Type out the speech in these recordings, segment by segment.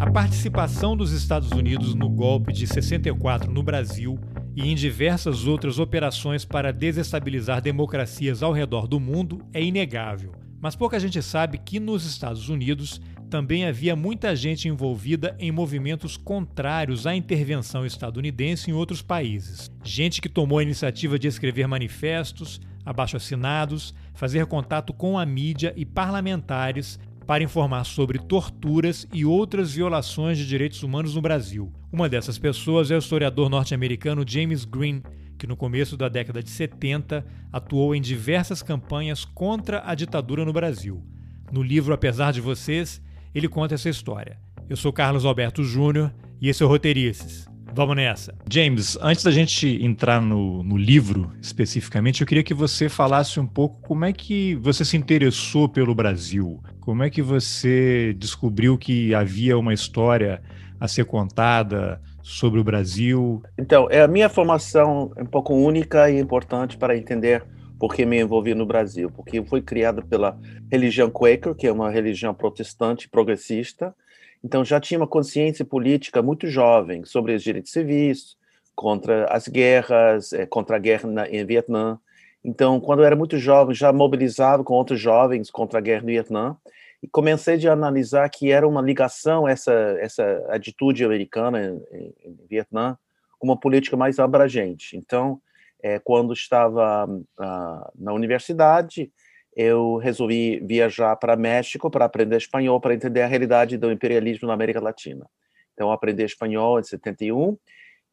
A participação dos Estados Unidos no golpe de 64 no Brasil e em diversas outras operações para desestabilizar democracias ao redor do mundo é inegável. Mas pouca gente sabe que nos Estados Unidos também havia muita gente envolvida em movimentos contrários à intervenção estadunidense em outros países. Gente que tomou a iniciativa de escrever manifestos, abaixo-assinados, fazer contato com a mídia e parlamentares para informar sobre torturas e outras violações de direitos humanos no Brasil. Uma dessas pessoas é o historiador norte-americano James Green, que no começo da década de 70 atuou em diversas campanhas contra a ditadura no Brasil. No livro Apesar de Vocês, ele conta essa história. Eu sou Carlos Alberto Júnior e esse é o Roteirices. Vamos nessa. James, antes da gente entrar no, no, livro especificamente, eu queria que você falasse um pouco como é que você se interessou pelo Brasil. Como é que você descobriu que havia uma história a ser contada sobre o Brasil? Então, é a minha formação é um pouco única e importante para entender por que me envolvi no Brasil, porque fui criado pela religião Quaker, que é uma religião protestante progressista, então já tinha uma consciência política muito jovem sobre os direitos civis, contra as guerras, eh, contra a guerra na, em Vietnã. Então, quando eu era muito jovem, já mobilizava com outros jovens contra a guerra no Vietnã e comecei a analisar que era uma ligação essa essa atitude americana em, em Vietnã com uma política mais abrangente. Então, é, quando estava uh, na universidade, eu resolvi viajar para México para aprender espanhol, para entender a realidade do imperialismo na América Latina. Então, aprendi espanhol em 71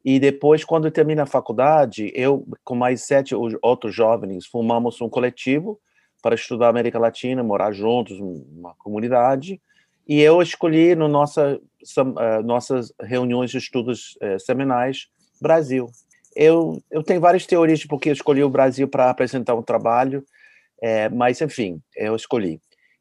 e depois, quando eu terminei a faculdade, eu, com mais sete outros jovens, formamos um coletivo para estudar América Latina, morar juntos, uma comunidade. E eu escolhi no nossa uh, nossas reuniões de estudos uh, seminais Brasil. Eu, eu tenho várias teorias de por que escolhi o Brasil para apresentar um trabalho. É, mas, enfim, eu escolhi.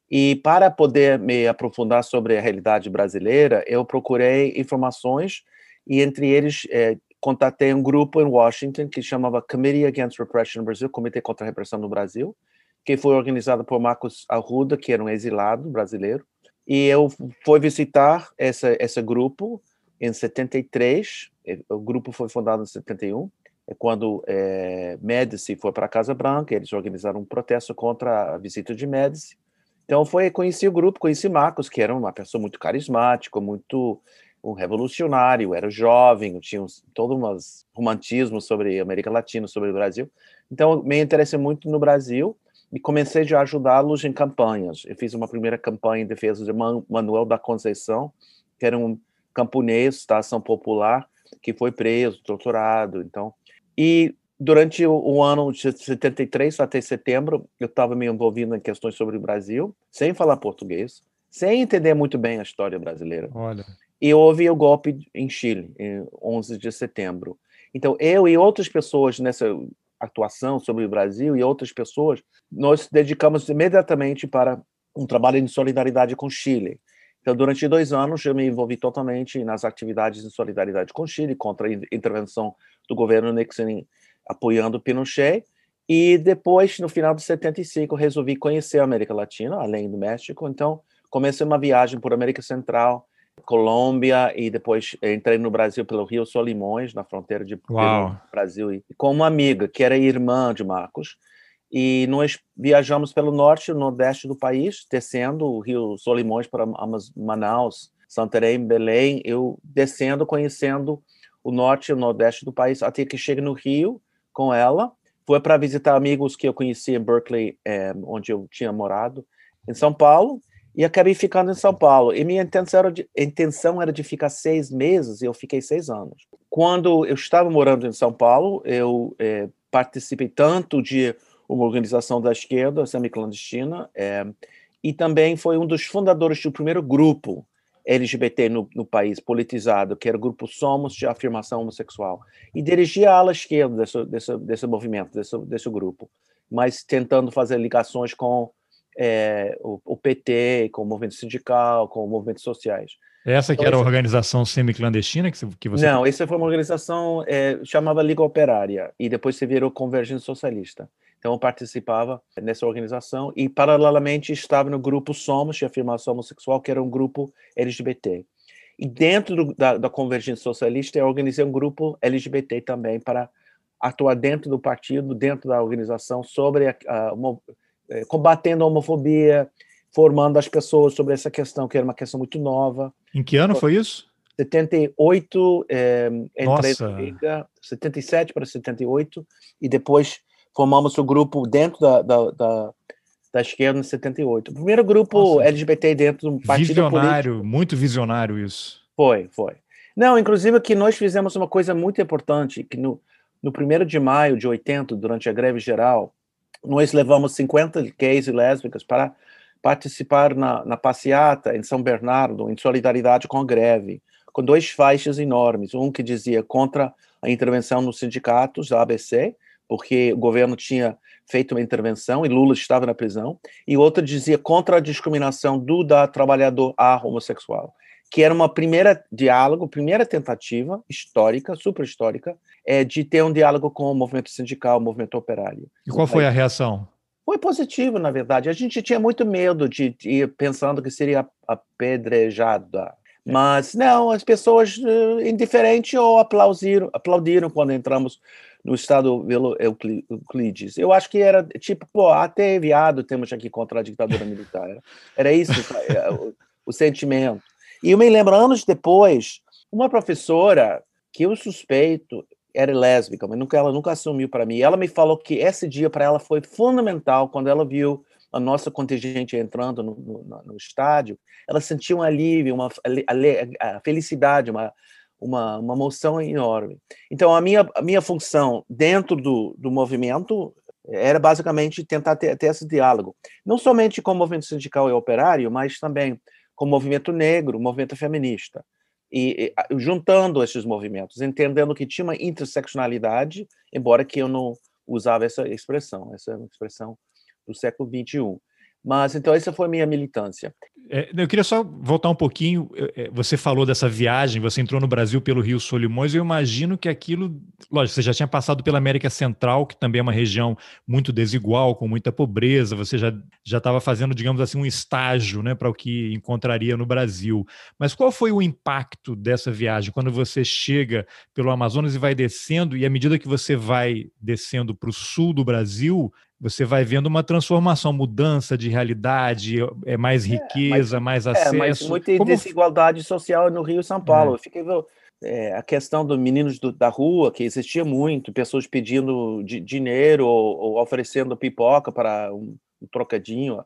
E para poder me aprofundar sobre a realidade brasileira, eu procurei informações e, entre eles, é, contatei um grupo em Washington que chamava Committee Against Repression no Brasil, Comitê contra a Repressão no Brasil, que foi organizado por Marcos Arruda, que era um exilado brasileiro. E eu fui visitar essa, esse grupo em 73, o grupo foi fundado em 71, é quando é, Médici foi para a Casa Branca, eles organizaram um protesto contra a visita de Médici. Então foi conheci o grupo, conheci Marcos, que era uma pessoa muito carismática, muito um revolucionário, era jovem, tinha uns, todo um romantismo sobre a América Latina, sobre o Brasil. Então me interessei muito no Brasil e comecei a ajudá-los em campanhas. Eu fiz uma primeira campanha em defesa de Manuel da Conceição, que era um camponês da ação popular que foi preso, torturado. Então e durante o, ano de 73 até setembro, eu estava me envolvendo em questões sobre o Brasil, sem falar português, sem entender muito bem a história brasileira. Olha. E houve o golpe em Chile, em 11 de setembro. Então, eu e outras pessoas nessa atuação sobre o Brasil e outras pessoas, nós dedicamos imediatamente para um trabalho de solidariedade com Chile. Então, durante dois anos, eu me envolvi totalmente nas atividades de solidariedade com Chile, contra a intervenção do governo Nixon apoiando Pinochet. E depois, no final de 75, resolvi conhecer a América Latina, além do México. Então, comecei uma viagem por América Central, Colômbia e depois entrei no Brasil pelo Rio Solimões, na fronteira de Peru, Brasil, e com uma amiga que era irmã de Marcos. E nós viajamos pelo norte e nordeste do país, descendo o Rio Solimões para Manaus, Santarém, Belém, eu descendo, conhecendo o norte e o nordeste do país, até que chegue no Rio com ela. Foi para visitar amigos que eu conheci em Berkeley, é, onde eu tinha morado, em São Paulo, e acabei ficando em São Paulo. E minha intenção era de, intenção era de ficar seis meses, e eu fiquei seis anos. Quando eu estava morando em São Paulo, eu é, participei tanto de uma organização da esquerda, semi-clandestina, é, e também foi um dos fundadores do primeiro grupo LGBT no, no, país, politizado, que era o grupo Somos de Afirmação Homossexual, e dirigia a ala esquerda desse, desse, desse movimento, desse, desse grupo, mas tentando fazer ligações com é, o, o, PT, com o movimento sindical, com movimentos sociais. Essa que então, era a organização semi-clandestina que você... Não, essa foi uma organização, é, chamava Liga Operária, e depois se virou Convergência Socialista. Então eu participava nessa organização e paralelamente estava no grupo Somos de afirmação homossexual, que era um grupo LGBT. E dentro do, da, da Convergência Socialista eu organizei um grupo LGBT também para atuar dentro do partido, dentro da organização sobre a, a, combatendo a homofobia, formando as pessoas sobre essa questão que era uma questão muito nova. Em que ano foi isso? 78, é, Liga, 77 para 78, e depois formamos o grupo dentro da, da, da, da esquerda em 78. O primeiro grupo Nossa. LGBT dentro do partido Visionário, político. muito visionário isso. Foi, foi. Não, inclusive que nós fizemos uma coisa muito importante, que no, no 1 de maio de 80, durante a greve geral, nós levamos 50 gays e lésbicas para participar na, na passeata em São Bernardo, em solidariedade com a greve, com dois faixas enormes, um que dizia contra a intervenção nos sindicatos da ABC porque o governo tinha feito uma intervenção e Lula estava na prisão, e outra dizia contra a discriminação do da trabalhador a homossexual, que era uma primeira diálogo, primeira tentativa histórica, super histórica, é de ter um diálogo com o movimento sindical, o movimento operário. E qual foi a reação? Foi positivo, na verdade. A gente tinha muito medo de ir pensando que seria apedrejada. Mas não, as pessoas uh, indiferentes ou aplaudiram, aplaudiram quando entramos no estado Euclides. Eu acho que era tipo, pô, até viado temos aqui contra a ditadura militar. Era isso é, o, o sentimento. E eu me lembro, anos depois, uma professora que eu suspeito era lésbica, mas nunca, ela nunca assumiu para mim. Ela me falou que esse dia para ela foi fundamental quando ela viu a nossa contingente entrando no, no, no estádio. Ela sentiu um alívio, uma a felicidade, uma uma, uma moção enorme. Então, a minha, a minha função dentro do, do movimento era basicamente tentar ter, ter esse diálogo, não somente com o movimento sindical e operário, mas também com o movimento negro, o movimento feminista. E, e, juntando esses movimentos, entendendo que tinha uma interseccionalidade, embora que eu não usava essa expressão, essa é uma expressão do século XXI. Mas então essa foi a minha militância. É, eu queria só voltar um pouquinho. É, você falou dessa viagem, você entrou no Brasil pelo Rio Solimões. Eu imagino que aquilo, lógico, você já tinha passado pela América Central, que também é uma região muito desigual, com muita pobreza. Você já já estava fazendo, digamos assim, um estágio, né, para o que encontraria no Brasil. Mas qual foi o impacto dessa viagem quando você chega pelo Amazonas e vai descendo e à medida que você vai descendo para o sul do Brasil, você vai vendo uma transformação, mudança de realidade, é mais riqueza, é, mas, mais acesso. É, mas muita Como... desigualdade social no Rio e São Paulo. É. Eu fiquei é, a questão dos meninos do, da rua, que existia muito, pessoas pedindo de, dinheiro ou, ou, oferecendo pipoca para um, um trocadinho.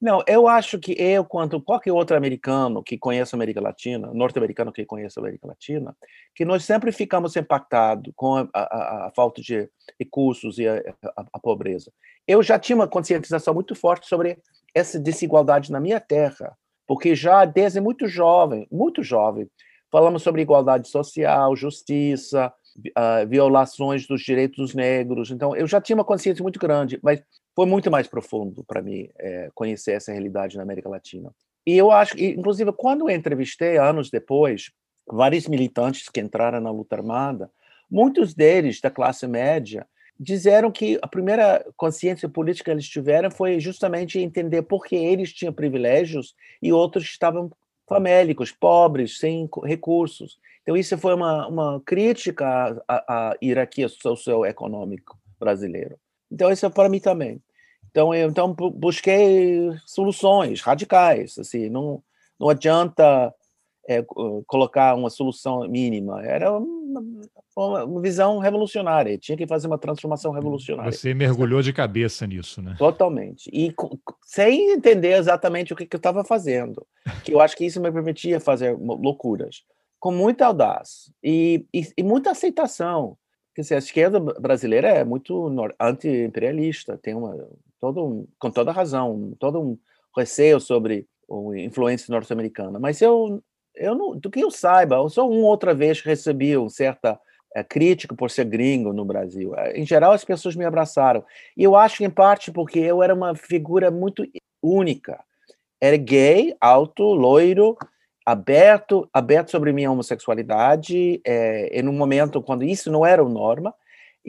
Não, eu acho que eu, quanto qualquer outro americano que conhece a América Latina, norte-americano que conhece a América Latina, que nós sempre ficamos impactados com a, a, a falta de recursos e a, a, pobreza. Eu já tinha uma conscientização muito forte sobre essa desigualdade na minha terra, porque já desde muito jovem, muito jovem, falamos sobre igualdade social, justiça, uh, violações dos direitos dos negros. Então, eu já tinha uma consciência muito grande, mas foi muito mais profundo para mim é, conhecer essa realidade na América Latina. E eu acho, inclusive, quando eu entrevistei anos depois vários militantes que entraram na luta armada, muitos deles da classe média disseram que a primeira consciência política que eles tiveram foi justamente entender por que eles tinham privilégios e outros estavam famélicos, pobres, sem recursos. Então, isso foi uma, uma crítica à, à hierarquia socioeconômica brasileira. Então, isso é para mim também. Então, eu então, busquei soluções radicais. Assim, não, não adianta é, colocar uma solução mínima. Era uma, uma, visão revolucionária. Tinha que fazer uma transformação revolucionária. Você mergulhou de cabeça nisso, né? Totalmente. E sem entender exatamente o que, que eu estava fazendo. Que eu acho que isso me permitia fazer loucuras. Com muita audácia e, e, e muita aceitação. Quer dizer, a esquerda brasileira é muito anti-imperialista, tem uma todo um, com toda razão, todo um receio sobre a influência norte-americana. Mas eu eu não, do que eu saiba, eu só uma outra vez recebi uma certa é, crítica por ser gringo no Brasil. Em geral, as pessoas me abraçaram. E eu acho, em parte, porque eu era uma figura muito única. Era gay, alto, loiro, aberto, aberto sobre minha homossexualidade, é, em um momento quando isso não era o norma,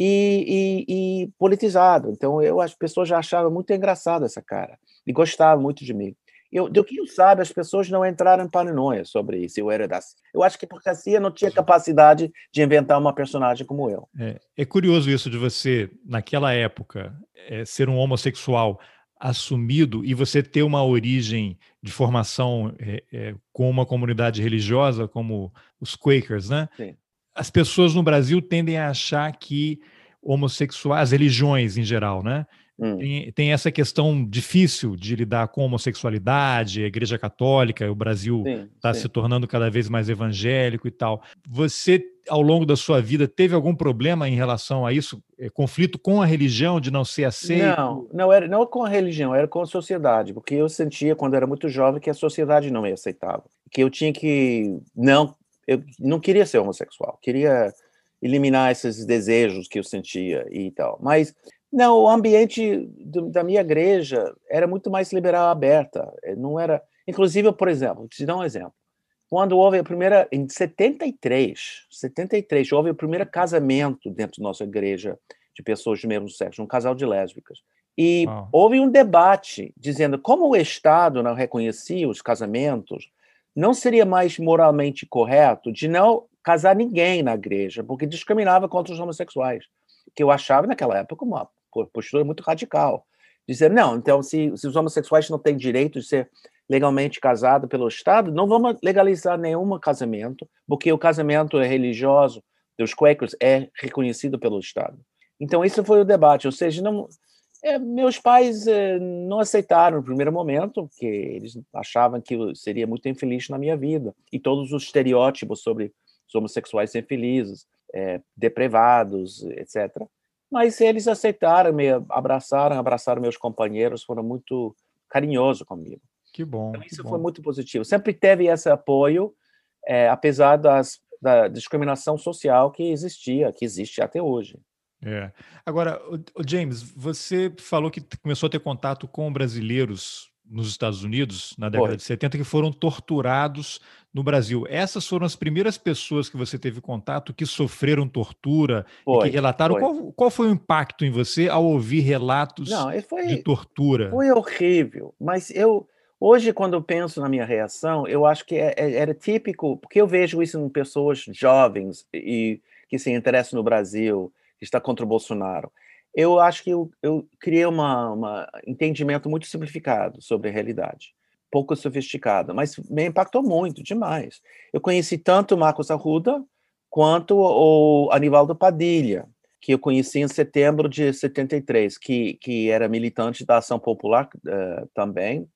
e, e, e, politizado. Então, eu as pessoas já achavam muito engraçado essa cara, e gostavam muito de mim. Eu, do que eu sabe, as pessoas não entraram em paranoia sobre isso. Eu era das. Eu acho que porque assim eu não tinha capacidade de inventar uma personagem como eu. É, é curioso isso de você, naquela época, é, ser um homossexual assumido e você ter uma origem de formação é, é, com uma comunidade religiosa como os Quakers, né? Sim. As pessoas no Brasil tendem a achar que homossexuais, as religiões em geral, né? Hum. Tem, tem, essa questão difícil de lidar com homossexualidade, a Igreja Católica, o Brasil está se tornando cada vez mais evangélico e tal. Você, ao longo da sua vida, teve algum problema em relação a isso? É, conflito com a religião, de não ser aceito? Não, não era não com a religião, era com a sociedade, porque eu sentia, quando era muito jovem, que a sociedade não me aceitava. Que eu tinha que. Não, eu não queria ser homossexual, queria eliminar esses desejos que eu sentia e tal. Mas não, o ambiente do, da minha igreja era muito mais liberal, aberta. Eh, não era, inclusive, por exemplo, te dar um exemplo. Quando houve a primeira, em 73, 73, houve o primeiro casamento dentro da nossa igreja de pessoas do mesmo sexo, um casal de lésbicas. E houve um debate dizendo como o Estado não reconhecia os casamentos, não seria mais moralmente correto de não casar ninguém na igreja, porque discriminava contra os homossexuais, que eu achava naquela época uma postura muito radical. Dizer, não, então, se, se os homossexuais não têm direito de ser legalmente casado pelo Estado, não vamos legalizar nenhum casamento, porque o casamento é religioso dos Quakers é reconhecido pelo Estado. Então, isso foi o debate, ou seja, não, é, meus pais é, não aceitaram no primeiro momento, porque eles achavam que eu seria muito infeliz na minha vida, e todos os estereótipos sobre os homossexuais infelizes, é, deprivados, etc. Mas eles aceitaram, me abraçaram, abraçaram meus companheiros, foram muito carinhosos comigo. Que bom. Então, isso foi muito positivo. Sempre teve esse apoio, é, apesar das, da discriminação social que existia, que existe até hoje. É. Agora, o James, você falou que começou a ter contato com brasileiros nos Estados Unidos, na década Foi. de 70, que foram torturados no Brasil. Essas foram as primeiras pessoas que você teve contato que sofreram tortura foi, e que relataram. Foi. Qual, qual foi o impacto em você ao ouvir relatos Não, foi, de tortura? Foi horrível, mas eu. Hoje, quando eu penso na minha reação, eu acho que é, é, era típico, porque eu vejo isso em pessoas jovens e que se interessam no Brasil, está contra o Bolsonaro eu acho que eu, eu criei um entendimento muito simplificado sobre a realidade, pouco sofisticado, mas me impactou muito, demais. Eu conheci tanto Marcos Arruda quanto o Anivaldo Padilha, que eu conheci em setembro de 73, que, que era militante da Ação Popular uh, também,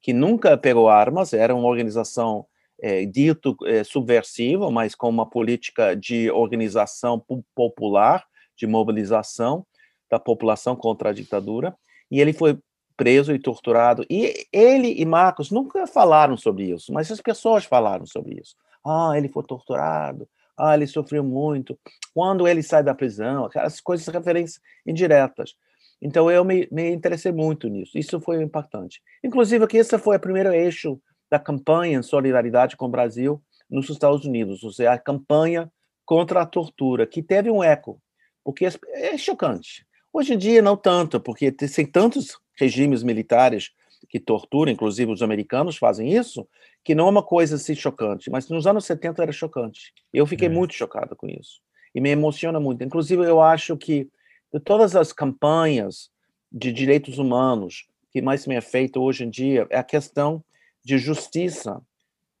que nunca pegou armas, era uma organização é, dito é, subversiva, mas com uma política de organização popular, de mobilização, da população contra a ditadura, e ele foi preso e torturado. E ele e Marcos nunca falaram sobre isso, mas as pessoas falaram sobre isso. Ah, ele foi torturado. Ah, ele sofreu muito. Quando ele sai da prisão, aquelas coisas, referências indiretas. Então eu me, me interessei muito nisso. Isso foi impactante. Inclusive que esse foi o primeiro eixo da campanha em solidariedade com o Brasil nos Estados Unidos, ou seja, a campanha contra a tortura, que teve um eco, porque é chocante. Hoje em dia, não tanto, porque tem tantos regimes militares que torturam, inclusive os americanos fazem isso, que não é uma coisa assim chocante. Mas nos anos 70 era chocante. Eu fiquei é. muito chocado com isso. E me emociona muito. Inclusive, eu acho que de todas as campanhas de direitos humanos que mais me é feita hoje em dia é a questão de justiça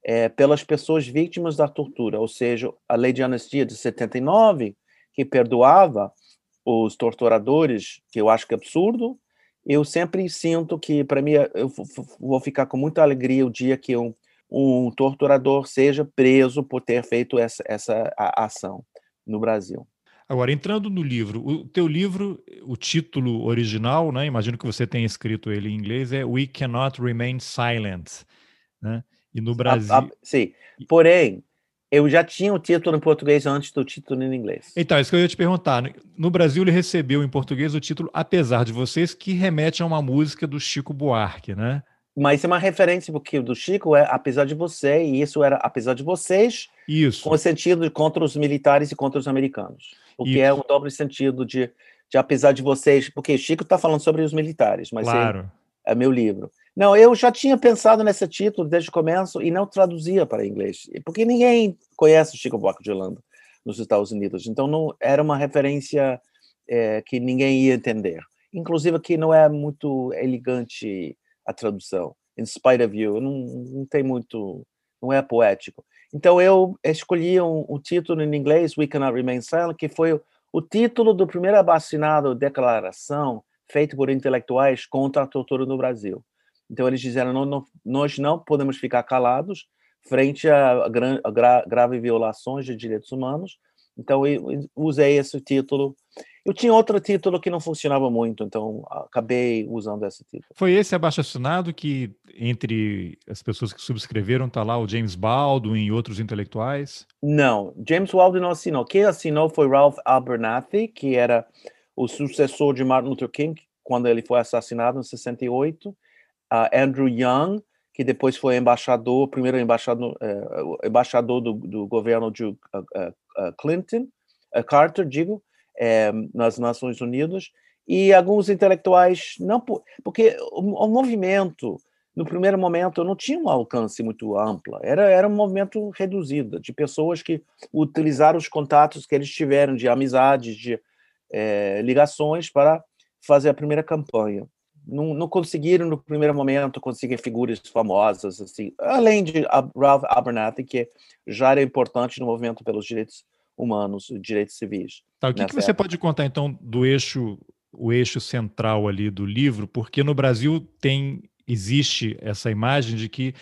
é, pelas pessoas vítimas da tortura, ou seja, a lei de anistia de 79, que perdoava os torturadores, que eu acho que é absurdo. Eu sempre sinto que, para mim, eu vou ficar com muita alegria o dia que um, um torturador seja preso por ter feito essa, essa ação no Brasil. Agora, entrando no livro, o teu livro, o título original, né, imagino que você tenha escrito ele em inglês, é We Cannot Remain Silent. Né? E no Brasil. A, a, sim. Porém, eu já tinha o título em português antes do título em inglês. Então, isso que eu ia te perguntar. No Brasil, ele recebeu em português o título Apesar de Vocês, que remete a uma música do Chico Buarque, né? Mas é uma referência, porque o do Chico é Apesar de Você, e isso era Apesar de Vocês, isso. com o sentido de contra os militares e contra os americanos. O que é um dobre sentido de, de Apesar de Vocês, porque Chico está falando sobre os militares, mas claro. é meu livro. Não, eu já tinha pensado nesse título desde o começo e não traduzia para inglês, porque ninguém conhece o Chico Buarque de Holanda nos Estados Unidos, então não era uma referência é, que ninguém ia entender. Inclusive que não é muito elegante a tradução. In spite of you, não, não tem muito, não é poético. Então eu escolhi um, um, título em inglês, We Cannot Remain Silent, que foi o, o título do primeiro abastinado declaração feito por intelectuais contra a tortura no Brasil. Então eles disseram, não, não, nós não podemos ficar calados frente a, a, a gra, grave violações de direitos humanos. Então eu usei esse título eu tinha outro título que não funcionava muito, então acabei usando esse título. Foi esse abaixo assinado que, entre as pessoas que subscreveram, está lá o James Baldwin e outros intelectuais? Não, James Baldwin não assinou. Quem assinou foi Ralph Abernathy, que era o sucessor de Martin Luther King, quando ele foi assassinado em 68. Uh, Andrew Young, que depois foi embaixador, primeiro embaixador, uh, embaixador do, do governo de uh, Clinton, Carter, digo, é, nas Nações Unidas, e alguns intelectuais não porque o, o, movimento no primeiro momento não tinha um alcance muito amplo. Era era um movimento reduzido de pessoas que utilizaram os contatos que eles tiveram de amizades de é, ligações para fazer a primeira campanha não, não, conseguiram no primeiro momento conseguir figuras famosas assim além de Ralph Abernathy que já era importante no movimento pelos direitos humanos, direitos civis. Tá, o que, que você época. pode contar então do eixo, o eixo central ali do livro? Porque no Brasil tem existe essa imagem de que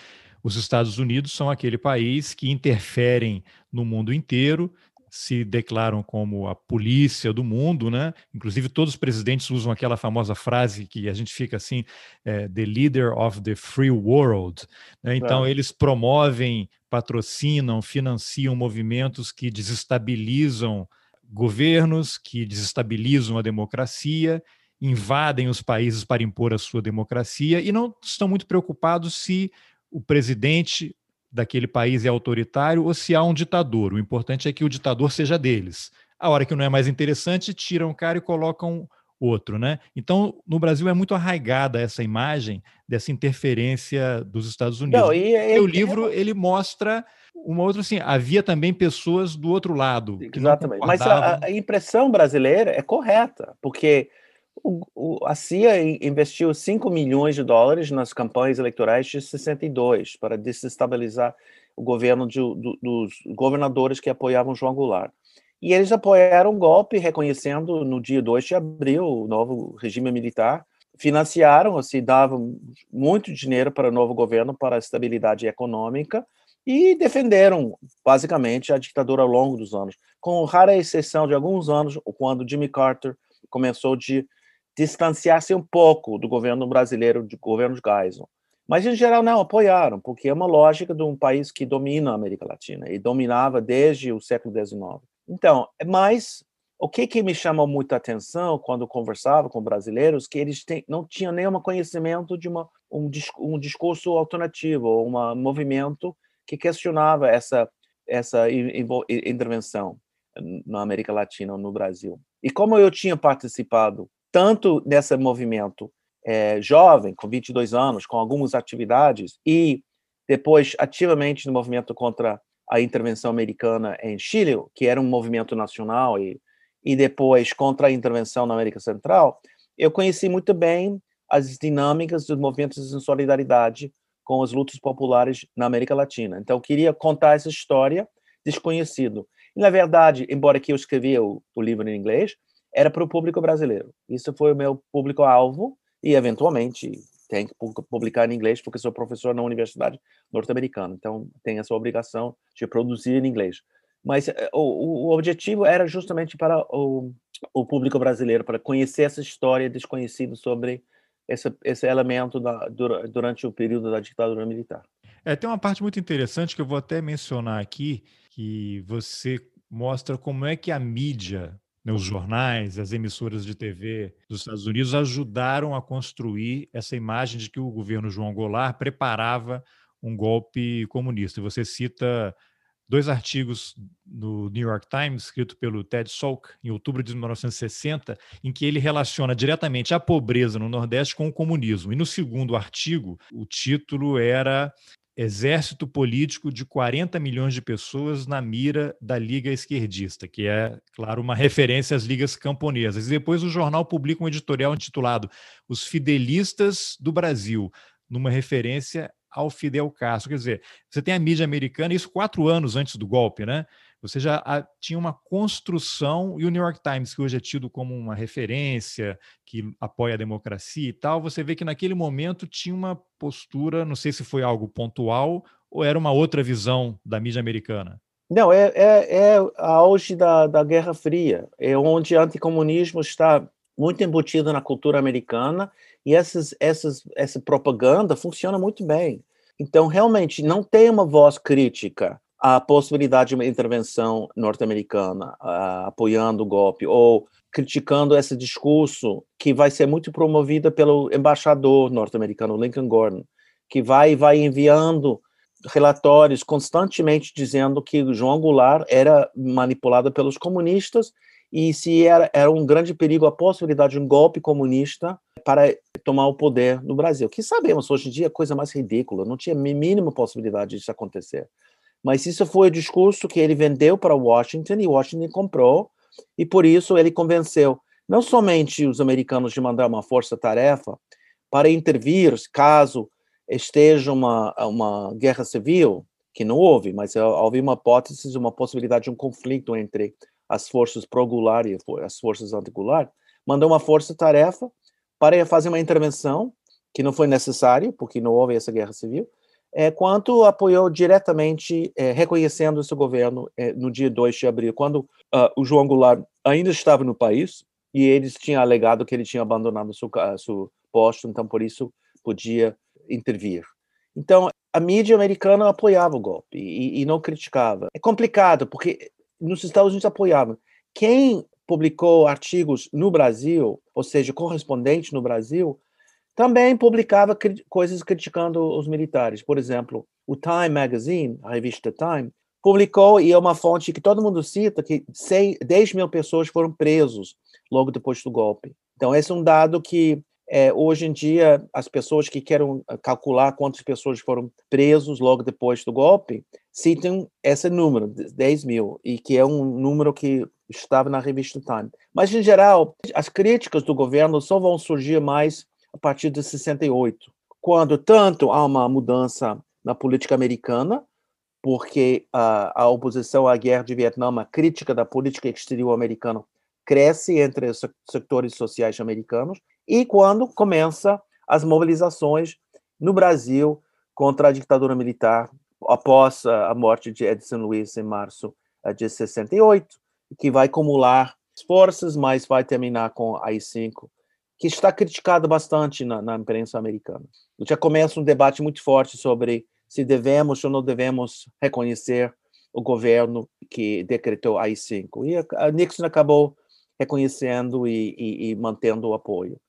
os Estados Unidos são aquele país que interferem no mundo inteiro, se declaram como a polícia do mundo, né? Inclusive todos os presidentes usam aquela famosa frase que a gente fica assim, é, the leader of the free world. Né? Então é. eles promovem, patrocinam, financiam movimentos que desestabilizam governos, que desestabilizam a democracia, invadem os países para impor a sua democracia e não estão muito preocupados se o presidente daquele país é autoritário ou se há um ditador. O importante é que o ditador seja deles. A hora que não é mais interessante, tiram um cara e colocam outro, né? Então, no Brasil é muito arraigada essa imagem dessa interferência dos Estados Unidos. Não, e, e, o livro ele mostra uma outra assim, havia também pessoas do outro lado. Exatamente. Mas a, a, impressão brasileira é correta, porque o, o, a CIA investiu 5 milhões de dólares nas campanhas eleitorais de 62 para desestabilizar o governo de, do, dos governadores que apoiavam João Goulart. E eles apoiaram o golpe, reconhecendo no dia 2 de abril o novo regime militar, financiaram, assim, davam muito dinheiro para o novo governo para a estabilidade econômica e defenderam, basicamente, a ditadura ao longo dos anos, com rara exceção de alguns anos, quando Jimmy Carter começou de distanciar-se um pouco do governo brasileiro, do governo de Geisel. Mas, em geral, não apoiaram, porque é uma lógica de um país que domina a América Latina e dominava desde o século XIX. Então, mas o que, que me chamou muita atenção quando conversava com brasileiros, que eles tem, não tinham nenhum conhecimento de uma, um, um discurso alternativo, um movimento que questionava essa, essa intervenção na América Latina, no Brasil. E como eu tinha participado tanto nesse movimento é, jovem, com 22 anos, com algumas atividades, e depois ativamente no movimento contra a intervenção americana em Chile, que era um movimento nacional, e, e depois contra a intervenção na América Central, eu conheci muito bem as dinâmicas dos movimentos de solidariedade com as lutas populares na América Latina. Então, eu queria contar essa história desconhecido. E, na verdade, embora que eu escrevi o, o livro em inglês, era para o público brasileiro. Isso foi o meu público-alvo e, eventualmente, tem que publicar em inglês porque sou professor na universidade norte-americana, então tem essa obrigação de produzir em inglês. Mas eh, o, o objetivo era justamente para o, o público brasileiro, para conhecer essa história desconhecida sobre esse, esse elemento da, durante o período da ditadura militar. É, tem uma parte muito interessante que eu vou até mencionar aqui, que você mostra como é que a mídia, né, os jornais, as emissoras de TV dos Estados Unidos ajudaram a construir essa imagem de que o governo João Goulart preparava um golpe comunista. E você cita dois artigos no New York Times, escrito pelo Ted Salk, em outubro de 1960, em que ele relaciona diretamente a pobreza no Nordeste com o comunismo. E no segundo artigo, o título era Exército Político de 40 milhões de pessoas na mira da Liga Esquerdista, que é, claro, uma referência às ligas camponesas. E depois o jornal publica um editorial intitulado Os Fidelistas do Brasil, numa referência ao Fidel Castro. Quer dizer, você tem a mídia americana, isso quatro anos antes do golpe, né? Você já tinha uma construção, e o New York Times, que hoje é tido como uma referência, que apoia a democracia e tal, você vê que naquele momento tinha uma postura, não sei se foi algo pontual ou era uma outra visão da mídia americana. Não, é, é, é a auge da, da Guerra Fria, é onde o anticomunismo está muito embutido na cultura americana e essas, essas, essa propaganda funciona muito bem. Então, realmente, não tem uma voz crítica à possibilidade de uma intervenção norte-americana uh, apoiando o golpe ou criticando esse discurso que vai ser muito promovido pelo embaixador norte-americano Lincoln Gordon, que vai vai enviando relatórios constantemente dizendo que João Goulart era manipulado pelos comunistas e se era, era um grande perigo a possibilidade de um golpe comunista para tomar o poder no Brasil. Que sabemos, hoje em dia, é a coisa mais ridícula, não tinha mínima possibilidade disso acontecer. Mas isso foi o discurso que ele vendeu para Washington e Washington comprou, e por isso ele convenceu não somente os americanos de mandar uma força-tarefa para intervir caso esteja uma, uma guerra civil, que não houve, mas houve uma hipótese, uma possibilidade de um conflito entre as forças pro-Goulart e as forças anti-Goulart, mandou uma força-tarefa para fazer uma intervenção, que não foi necessário, porque não houve essa guerra civil, é, quanto apoiou diretamente, é, reconhecendo esse governo é, no dia 2 de abril, quando uh, o João Goulart ainda estava no país e eles tinham alegado que ele tinha abandonado seu, seu posto, então por isso podia intervir. Então, a mídia americana apoiava o golpe e, e não criticava. É complicado, porque nos Estados Unidos apoiavam. Quem publicou artigos no Brasil, ou seja, correspondente no Brasil, também publicava cri coisas criticando os militares. Por exemplo, o Time Magazine, a revista Time, publicou, e é uma fonte que todo mundo cita, que 10 mil pessoas foram presos logo depois do golpe. Então, esse é um dado que é, hoje em dia, as pessoas que querem ah, calcular quantas pessoas foram presos logo depois do golpe, citam esse número, 10 mil, e que é um número que estava na revista Time. Mas, em geral, as críticas do governo só vão surgir mais a partir de 68, quando tanto há uma mudança na política americana, porque a, a oposição à guerra de Vietnã, a crítica da política exterior americana, cresce entre os setores sociais americanos, e quando começa as mobilizações no Brasil contra a ditadura militar após a morte de Edson Luiz em março eh, de 68, que vai acumular forças, mas vai terminar com a AI-5, que está criticado bastante na, na imprensa americana. Já começa um debate muito forte sobre se devemos ou não devemos reconhecer o governo que decretou a AI-5. E a Nixon acabou reconhecendo e, e, e mantendo o apoio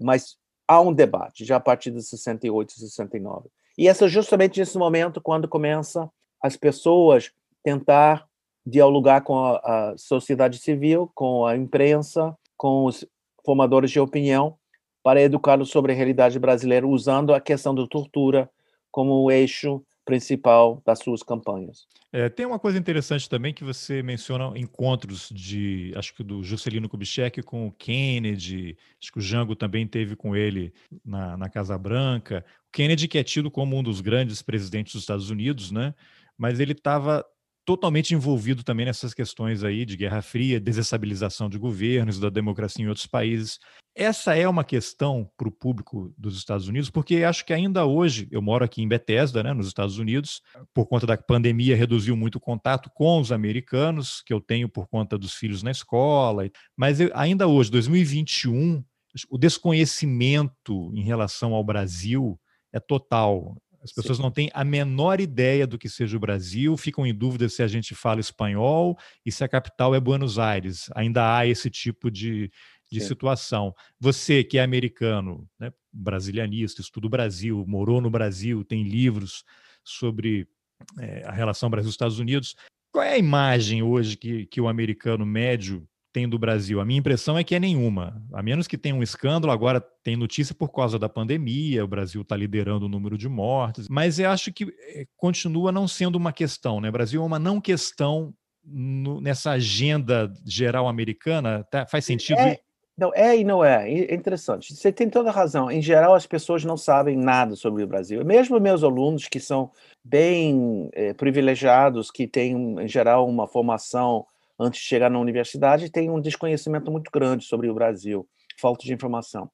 mas há um debate já a partir de 68 e 69. E essa é justamente nesse momento quando começa as pessoas tentar dialogar com a, a sociedade civil, com a imprensa, com os formadores de opinião, para educá-los sobre a realidade brasileira, usando a questão da tortura como eixo principal das suas campanhas. É, tem uma coisa interessante também que você menciona encontros de, acho que do Juscelino Kubitschek com o Kennedy, acho que o Jango também teve com ele na, na Casa Branca. O Kennedy que é tido como um dos grandes presidentes dos Estados Unidos, né? Mas ele estava totalmente envolvido também nessas questões aí de Guerra Fria, desestabilização de governos, da democracia em outros países. Essa é uma questão para o público dos Estados Unidos, porque acho que ainda hoje, eu moro aqui em Bethesda, né, nos Estados Unidos, por conta da pandemia reduziu muito o contato com os americanos, que eu tenho por conta dos filhos na escola, mas eu, ainda hoje, 2021, o desconhecimento em relação ao Brasil é total As pessoas Sim. não têm a menor ideia do que seja o Brasil, ficam em dúvida se a gente fala espanhol e se a capital é Buenos Aires. Ainda há esse tipo de, de situação. Você que é americano, né, brasilianista, estuda o Brasil, morou no Brasil, tem livros sobre é, a relação Brasil-Estados Unidos. Qual é a imagem hoje que, que o americano médio tem do Brasil? A minha impressão é que é nenhuma. A menos que tenha um escândalo, agora tem notícia por causa da pandemia, o Brasil está liderando o número de mortes, mas eu acho que eh, continua não sendo uma questão, né? O Brasil é uma não questão no, nessa agenda geral americana. Tá? Faz sentido? É, não, é e não é. É interessante. Você tem toda a razão. Em geral, as pessoas não sabem nada sobre o Brasil. Mesmo meus alunos, que são bem é, privilegiados, que têm, em geral, uma formação antes de chegar na universidade, têm um desconhecimento muito grande sobre o Brasil, falta de informação.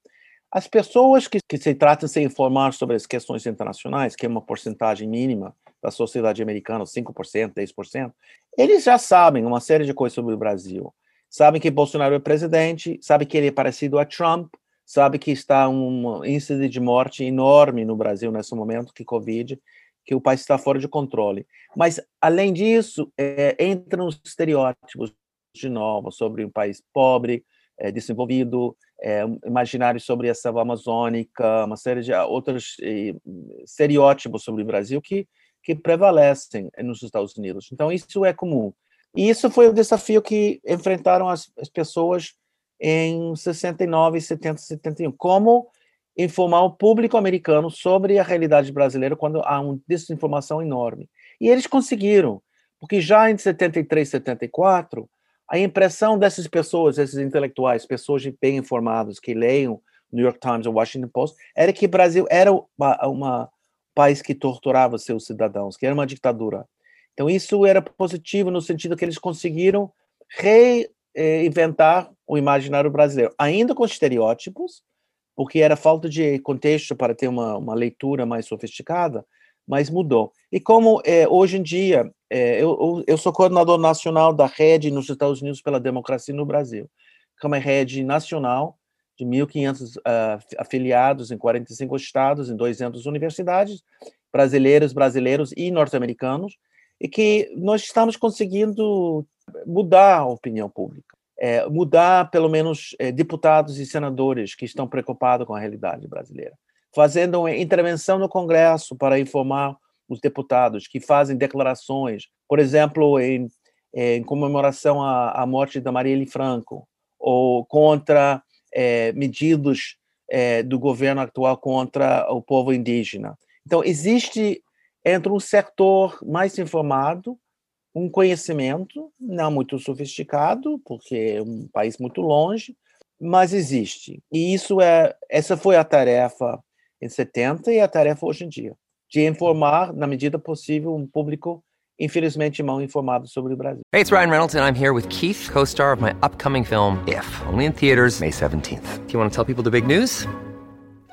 As pessoas que, que se tratam de se informar sobre as questões internacionais, que é uma porcentagem mínima da sociedade americana, 5%, 10%, eles já sabem uma série de coisas sobre o Brasil sabem que Bolsonaro é presidente, sabem que ele é parecido a Trump, sabe que está um índice de morte enorme no Brasil nesse momento, que Covid, que o país está fora de controle. Mas, além disso, é, entram os estereótipos de novo sobre um país pobre, é, desenvolvido, é, imaginário sobre a selva amazônica, uma série de outros é, estereótipos sobre o Brasil que, que prevalecem nos Estados Unidos. Então, isso é comum. E isso foi o desafio que enfrentaram as, as pessoas em 69, 70, 71. Como informar o público americano sobre a realidade brasileira quando há uma desinformação enorme. E eles conseguiram, porque já em 73, 74, a impressão dessas pessoas, esses intelectuais, pessoas bem informadas que leiam New York Times ou Washington Post, era que o Brasil era um país que torturava seus cidadãos, que era uma ditadura. Então, isso era positivo no sentido que eles conseguiram reinventar o imaginário brasileiro, ainda com estereótipos, porque era falta de contexto para ter uma, uma leitura mais sofisticada, mas mudou. E como é, hoje em dia, é, eu, eu sou coordenador nacional da rede nos Estados Unidos pela democracia no Brasil, que é uma rede nacional de 1.500 uh, ah, afiliados em 45 estados, em 200 universidades, brasileiros, brasileiros e norte-americanos, e que nós estamos conseguindo mudar a opinião pública, é, mudar pelo menos é, deputados e senadores que estão preocupados com a realidade brasileira, fazendo uma intervenção no Congresso para informar os deputados que fazem declarações, por exemplo, em, em comemoração à, à, morte da Marielle Franco, ou contra é, medidas é, do governo atual contra o povo indígena. Então, existe entre um setor mais informado, um conhecimento não muito sofisticado, porque é um país muito longe, mas existe. E isso é, essa foi a tarefa em 70 e a tarefa hoje em dia, de informar na medida possível um público infelizmente mal informado sobre o Brasil. Hey, it's Ryan Reynolds and I'm here with Keith, co-star of my upcoming film If, only in theaters May 17th. Do you want to tell people the big news?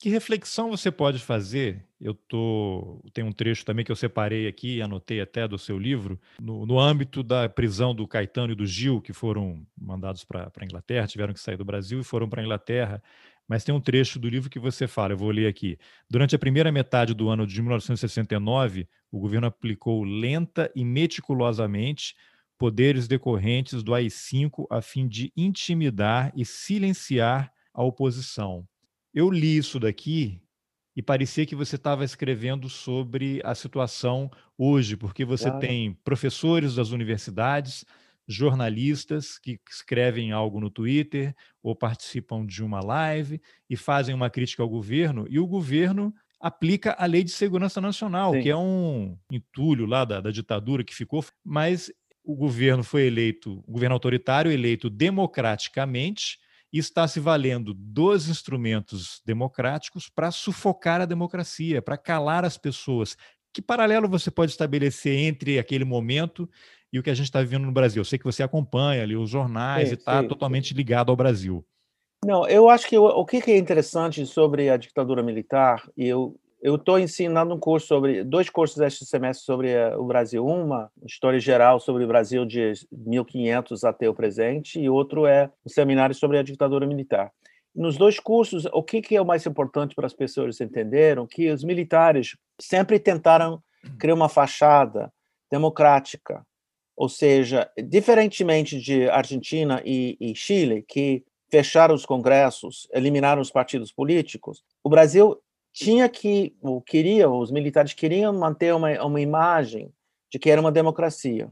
Que reflexão você pode fazer? Eu tô tem um trecho também que eu separei aqui, anotei até do seu livro, no, no âmbito da prisão do Caetano e do Gil, que foram mandados para a Inglaterra, tiveram que sair do Brasil e foram para a Inglaterra. Mas tem um trecho do livro que você fala, eu vou ler aqui. Durante a primeira metade do ano de 1969, o governo aplicou lenta e meticulosamente poderes decorrentes do AI-5 a fim de intimidar e silenciar a oposição. Eu li isso daqui e parecia que você estava escrevendo sobre a situação hoje, porque você claro. tem professores das universidades, jornalistas que escrevem algo no Twitter ou participam de uma live e fazem uma crítica ao governo, e o governo aplica a Lei de Segurança Nacional, Sim. que é um entulho lá da, da ditadura que ficou, mas o governo foi eleito, o governo autoritário eleito democraticamente, e está se valendo dos instrumentos democráticos para sufocar a democracia, para calar as pessoas. Que paralelo você pode estabelecer entre aquele momento e o que a gente está vivendo no Brasil? Eu sei que você acompanha ali os jornais sim, e está totalmente ligado ao Brasil. Não, eu acho que o, o que é interessante sobre a ditadura militar, e eu eu estou ensinando um curso sobre dois cursos este semestre sobre eh, o Brasil, uma história geral sobre o Brasil de 1500 até o presente e outro é um seminário sobre a ditadura militar. Nos dois cursos, o que, que é o mais importante para as pessoas entenderam que os militares sempre tentaram criar uma fachada democrática, ou seja, diferentemente de Argentina e, e Chile, que fecharam os congressos, eliminaram os partidos políticos, o Brasil tinha que, ou queria, os militares queriam manter uma, uma imagem de que era uma democracia,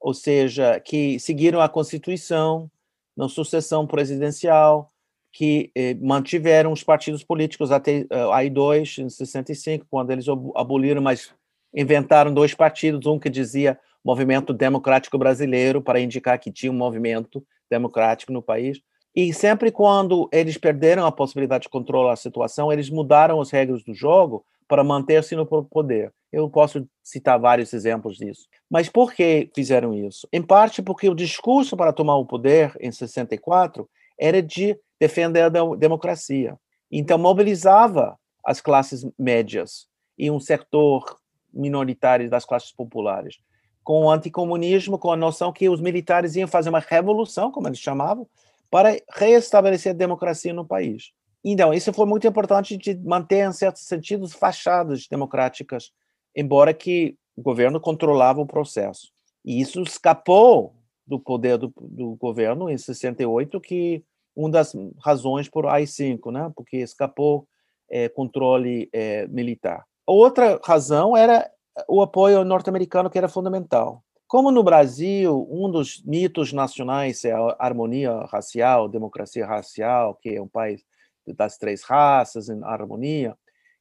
ou seja, que seguiram a Constituição na sucessão presidencial, que eh, mantiveram os partidos políticos até uh, eh, AI2, em 65, quando eles aboliram, mas inventaram dois partidos, um que dizia Movimento Democrático Brasileiro, para indicar que tinha um movimento democrático no país, e sempre quando eles perderam a possibilidade de controlar a situação, eles mudaram as regras do jogo para manter-se no poder. Eu posso citar vários exemplos disso. Mas por que fizeram isso? Em parte porque o discurso para tomar o poder em 64 era de defender a democracia. Então mobilizava as classes médias e um setor minoritário das classes populares com o anticomunismo, com a noção que os militares iam fazer uma revolução, como eles chamavam, para reestabelecer a democracia no país. Então, isso foi muito importante de manter, em certos sentidos, fachadas democráticas, embora que o governo controlava o processo. E isso escapou do poder do, do governo em 68, que uma das razões por AI-5, né? porque escapou é, controle é, militar. Outra razão era o apoio norte-americano, que era fundamental. Como no Brasil, um dos mitos nacionais é a harmonia racial, democracia racial, que é um país das três raças em harmonia,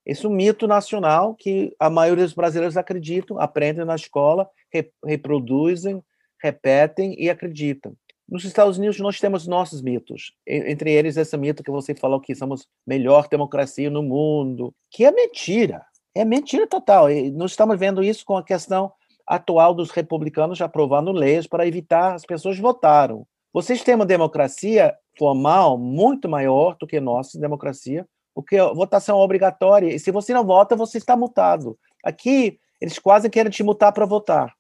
esse é um mito nacional que a maioria dos brasileiros acreditam, aprendem na escola, reproduzem, repetem e acreditam. Nos Estados Unidos, nós temos nossos mitos, entre eles esse mito que você falou que somos melhor democracia no mundo, que é mentira, é mentira total. E nós estamos vendo isso com a questão atual dos republicanos aprovando leis para evitar as pessoas votaram. Vocês têm uma democracia formal muito maior do que nossa democracia, porque a votação é obrigatória e se você não vota, você está multado. Aqui, eles quase querem te multar para votar.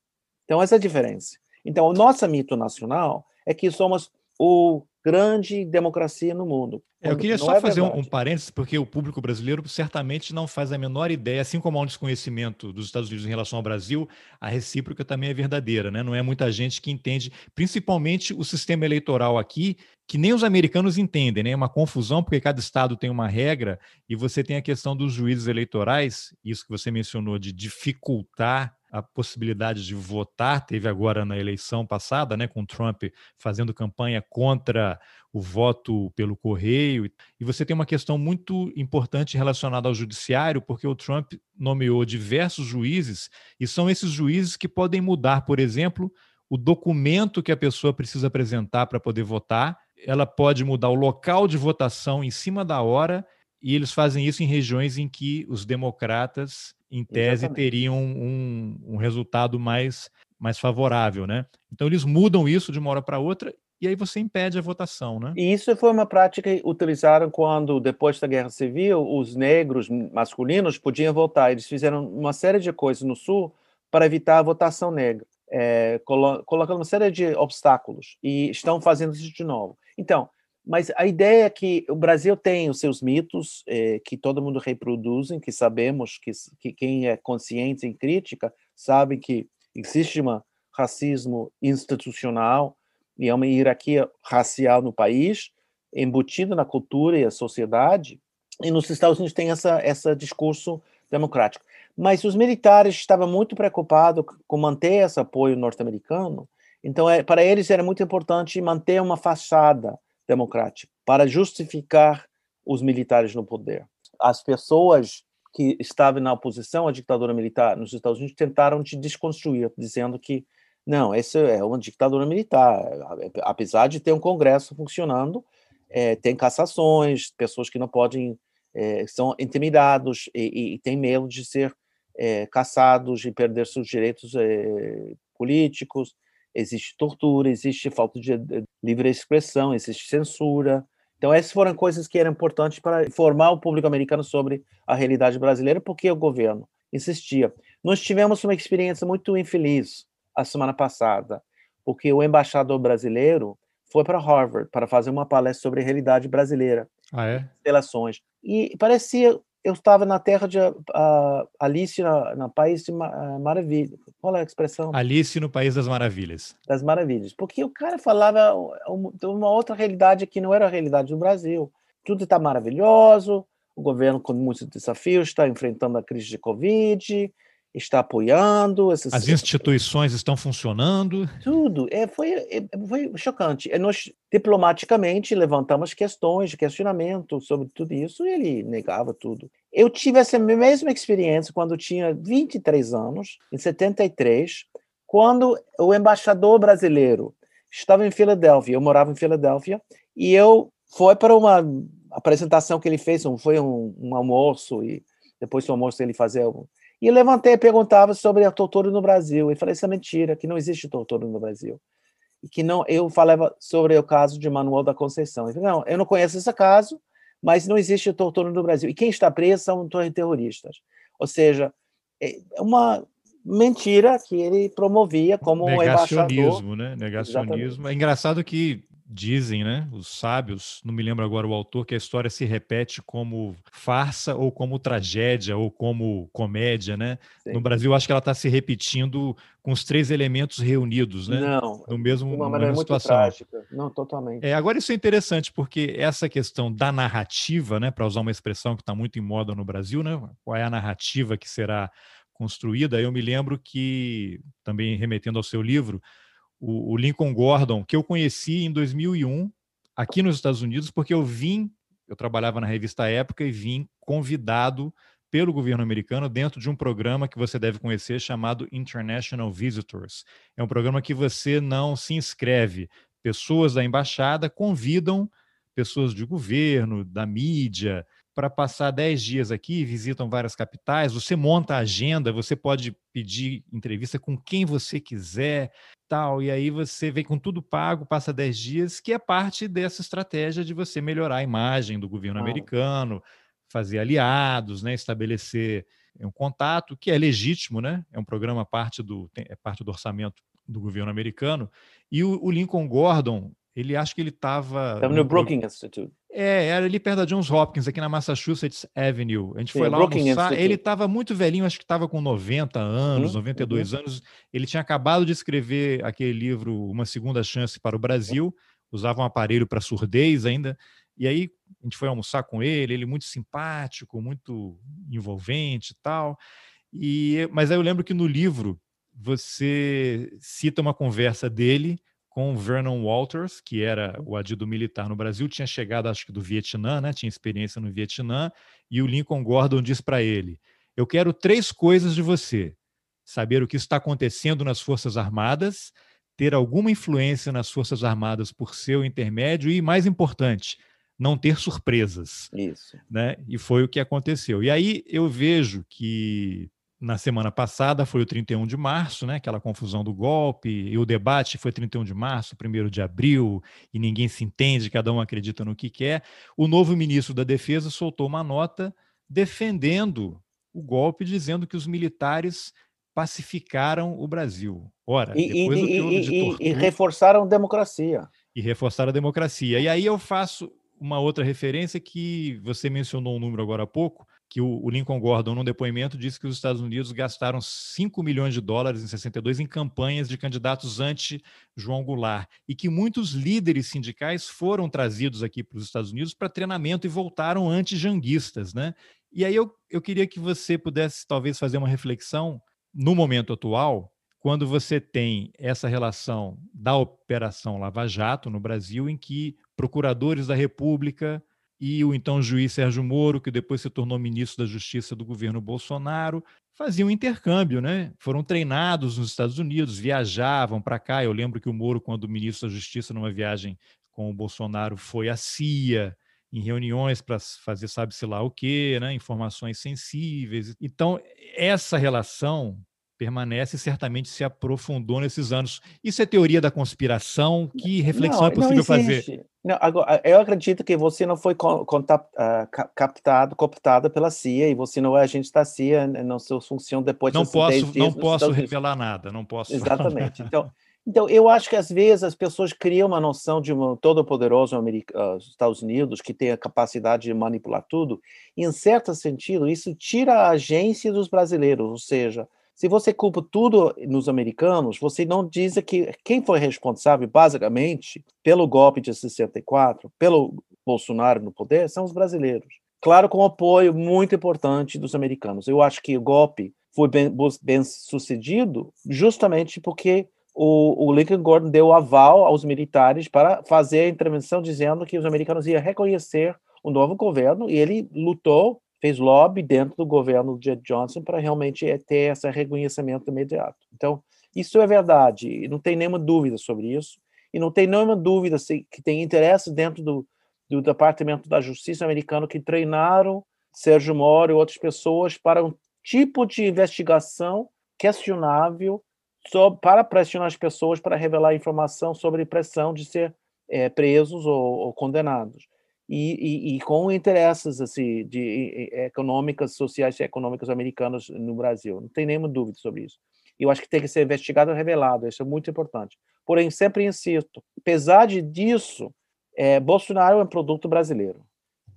Então, essa é a diferença. Então, o nosso mito nacional é que somos o grande democracia no mundo. É, eu queria só é fazer um, um parênteses, porque o público brasileiro certamente não faz a menor ideia, assim como há um desconhecimento dos Estados Unidos em relação ao Brasil, a recíproca também é verdadeira, né? Não é muita gente que entende, principalmente o sistema eleitoral aqui, que nem os americanos entendem, né? É uma confusão, porque cada estado tem uma regra, e você tem a questão dos juízes eleitorais, isso que você mencionou de dificultar a possibilidade de votar, teve agora na eleição passada, né, com Trump fazendo campanha contra o voto pelo correio. E você tem uma questão muito importante relacionada ao judiciário, porque o Trump nomeou diversos juízes, e são esses juízes que podem mudar, por exemplo, o documento que a pessoa precisa apresentar para poder votar. Ela pode mudar o local de votação em cima da hora, e eles fazem isso em regiões em que os democratas em tese, Exatamente. teriam um, um resultado mais, mais favorável, né? Então eles mudam isso de uma hora para outra e aí você impede a votação, né? E isso foi uma prática que utilizaram quando, depois da Guerra Civil, os negros masculinos podiam votar. Eles fizeram uma série de coisas no Sul para evitar a votação negra, é, colo colocando uma série de obstáculos, e estão fazendo isso de novo. Então, mas a ideia é que o Brasil tem os seus mitos, eh, que todo mundo reproduzem, que sabemos que, que quem é consciente em crítica sabe que existe um racismo institucional e é uma hierarquia racial no país, embutida na cultura e a sociedade, e nos Estados Unidos tem essa, esse discurso democrático. Mas os militares estavam muito preocupados com manter esse apoio norte-americano, então é, para eles era muito importante manter uma fachada democrático para justificar os militares no poder. As pessoas que estavam na oposição à ditadura militar nos Estados Unidos tentaram te desconstruir, dizendo que não, essa é uma ditadura militar, apesar de ter um Congresso funcionando, é, tem cassações, pessoas que não podem é, são intimidados e, e, têm medo de ser é, caçados e perder seus direitos é, políticos. Existe tortura, existe falta de livre expressão, existe censura. Então, essas foram coisas que eram importantes para informar o público americano sobre a realidade brasileira, porque o governo insistia. Nós tivemos uma experiência muito infeliz a semana passada, porque o embaixador brasileiro foi para Harvard para fazer uma palestra sobre a realidade brasileira, ah, é? relações. E parecia eu estava na terra de uh, Alice na, na País de uh, Maravilha. Qual é a expressão? Alice no País das Maravilhas. Das Maravilhas. Porque o cara falava de uma outra realidade que não era a realidade do Brasil. Tudo está maravilhoso, o governo com muitos desafios está enfrentando a crise de Covid, está apoiando. Essas... As instituições estão funcionando. Tudo. É, foi, é, foi chocante. É, nós, diplomaticamente, levantamos questões, de questionamento sobre tudo isso e ele negava tudo. Eu tive essa mesma experiência quando tinha 23 anos, em 73, quando o embaixador brasileiro estava em Filadélfia, eu morava em Filadélfia, e eu fui para uma apresentação que ele fez, um, foi um, um almoço, e depois do almoço ele fazia e levantei e perguntava sobre a tortura no Brasil. E falei, isso é mentira, que não existe tortura no Brasil. E que não, eu falava sobre o caso de Manuel da Conceição. Falei, não, eu não conheço esse caso, mas não existe tortura no Brasil. E quem está preso são terroristas. Ou seja, é uma mentira que ele promovia como Negacionismo, embaixador. né? Negacionismo. Exatamente. É engraçado que dizem, né, os sábios, não me lembro agora o autor, que a história se repete como farsa ou como tragédia ou como comédia, né? Sim. No Brasil, acho que ela está se repetindo com os três elementos reunidos, né? Não, no mesmo, de uma maneira muito situação. trágica. Não, totalmente. É, agora isso é interessante porque essa questão da narrativa, né, para usar uma expressão que está muito em moda no Brasil, né? Qual é a narrativa que será construída? Eu me lembro que também remetendo ao seu livro o, o Lincoln Gordon, que eu conheci em 2001 aqui nos Estados Unidos, porque eu vim, eu trabalhava na revista Época e vim convidado pelo governo americano dentro de um programa que você deve conhecer chamado International Visitors. É um programa que você não se inscreve. Pessoas da embaixada convidam pessoas de governo, da mídia, para passar 10 dias aqui, visitam várias capitais, você monta a agenda, você pode pedir entrevista com quem você quiser, tal, e aí você vem com tudo pago, passa 10 dias, que é parte dessa estratégia de você melhorar a imagem do governo ah. americano, fazer aliados, né, estabelecer um contato que é legítimo, né? É um programa parte do é parte do orçamento do governo americano. E o, o Lincoln Gordon, ele acho que ele estava no Brookings Institute. É, era ali perto da Johns Hopkins, aqui na Massachusetts Avenue. A gente Sim, foi lá Brooklyn almoçar. Institute. Ele estava muito velhinho, acho que estava com 90 anos, uhum, 92 uhum. anos. Ele tinha acabado de escrever aquele livro Uma Segunda Chance para o Brasil. Usava um aparelho para surdez ainda. E aí a gente foi almoçar com ele, ele muito simpático, muito envolvente e tal. E, mas aí eu lembro que no livro você cita uma conversa dele com Vernon Walters, que era o adido militar no Brasil, tinha chegado, acho que do Vietnã, né? tinha experiência no Vietnã, e o Lincoln Gordon diz para ele: Eu quero três coisas de você: saber o que está acontecendo nas Forças Armadas, ter alguma influência nas Forças Armadas por seu intermédio e, mais importante, não ter surpresas. Isso. Né? E foi o que aconteceu. E aí eu vejo que na semana passada foi o 31 de março, né? Aquela confusão do golpe, e o debate foi 31 de março, 1 de abril, e ninguém se entende, cada um acredita no que quer. O novo ministro da Defesa soltou uma nota defendendo o golpe, dizendo que os militares pacificaram o Brasil. Ora, e, depois e, do e, de tortura, e reforçaram a democracia. E reforçaram a democracia. E aí eu faço uma outra referência que você mencionou um número agora há pouco, que o, Lincoln Gordon, num depoimento, disse que os Estados Unidos gastaram 5 milhões de dólares em 62 em campanhas de candidatos anti-João Goulart e que muitos líderes sindicais foram trazidos aqui para os Estados Unidos para treinamento e voltaram anti-janguistas. Né? E aí eu, eu queria que você pudesse talvez fazer uma reflexão no momento atual, quando você tem essa relação da Operação Lava Jato no Brasil, em que procuradores da República e o então juiz Sérgio Moro, que depois se tornou ministro da Justiça do governo Bolsonaro, faziam intercâmbio, né? Foram treinados nos Estados Unidos, viajavam para cá. Eu lembro que o Moro, quando ministro da Justiça, numa viagem com o Bolsonaro, foi à CIA em reuniões para fazer sabe-se lá o quê, né? informações sensíveis. Então, essa relação permanece e certamente se aprofundou nesses anos. Isso é teoria da conspiração? Que reflexão não, é possível fazer? Não, agora, eu acredito que você não foi uh, captado, cooptado pela CIA e você não é agente da CIA, não sua função depois não posso, Não posso revelar nada, não posso. Exatamente. Então, então, eu acho que às vezes as pessoas criam uma noção de um todo-poderoso uh, Estados Unidos que tem a capacidade de manipular tudo, e em certo sentido isso tira a agência dos brasileiros, ou seja, se você culpa tudo nos americanos, você não diz que quem foi responsável, basicamente, pelo golpe de 64, pelo Bolsonaro no poder, são os brasileiros. Claro, com apoio muito importante dos americanos. Eu acho que o golpe foi bem, bem sucedido justamente porque o, o, Lincoln Gordon deu aval aos militares para fazer a intervenção, dizendo que os americanos iam reconhecer o novo governo, e ele lutou fez lobby dentro do governo de Johnson para realmente eh, ter esse reconhecimento imediato. Então, isso é verdade, não tem nenhuma dúvida sobre isso, e não tem nenhuma dúvida se, que tem interesse dentro do, do Departamento da Justiça americano que treinaram Sérgio Moro e outras pessoas para um tipo de investigação questionável para pressionar as pessoas para revelar informação sobre pressão de ser é, presos ou, ou condenados e, e, e, com interesses assim de econômicas, sociais e econômicas americanas no Brasil. Não tem nenhuma dúvida sobre isso. Eu acho que tem que ser investigado e revelado. Isso é muito importante. Porém, sempre insisto, apesar disso, é, Bolsonaro é um produto brasileiro.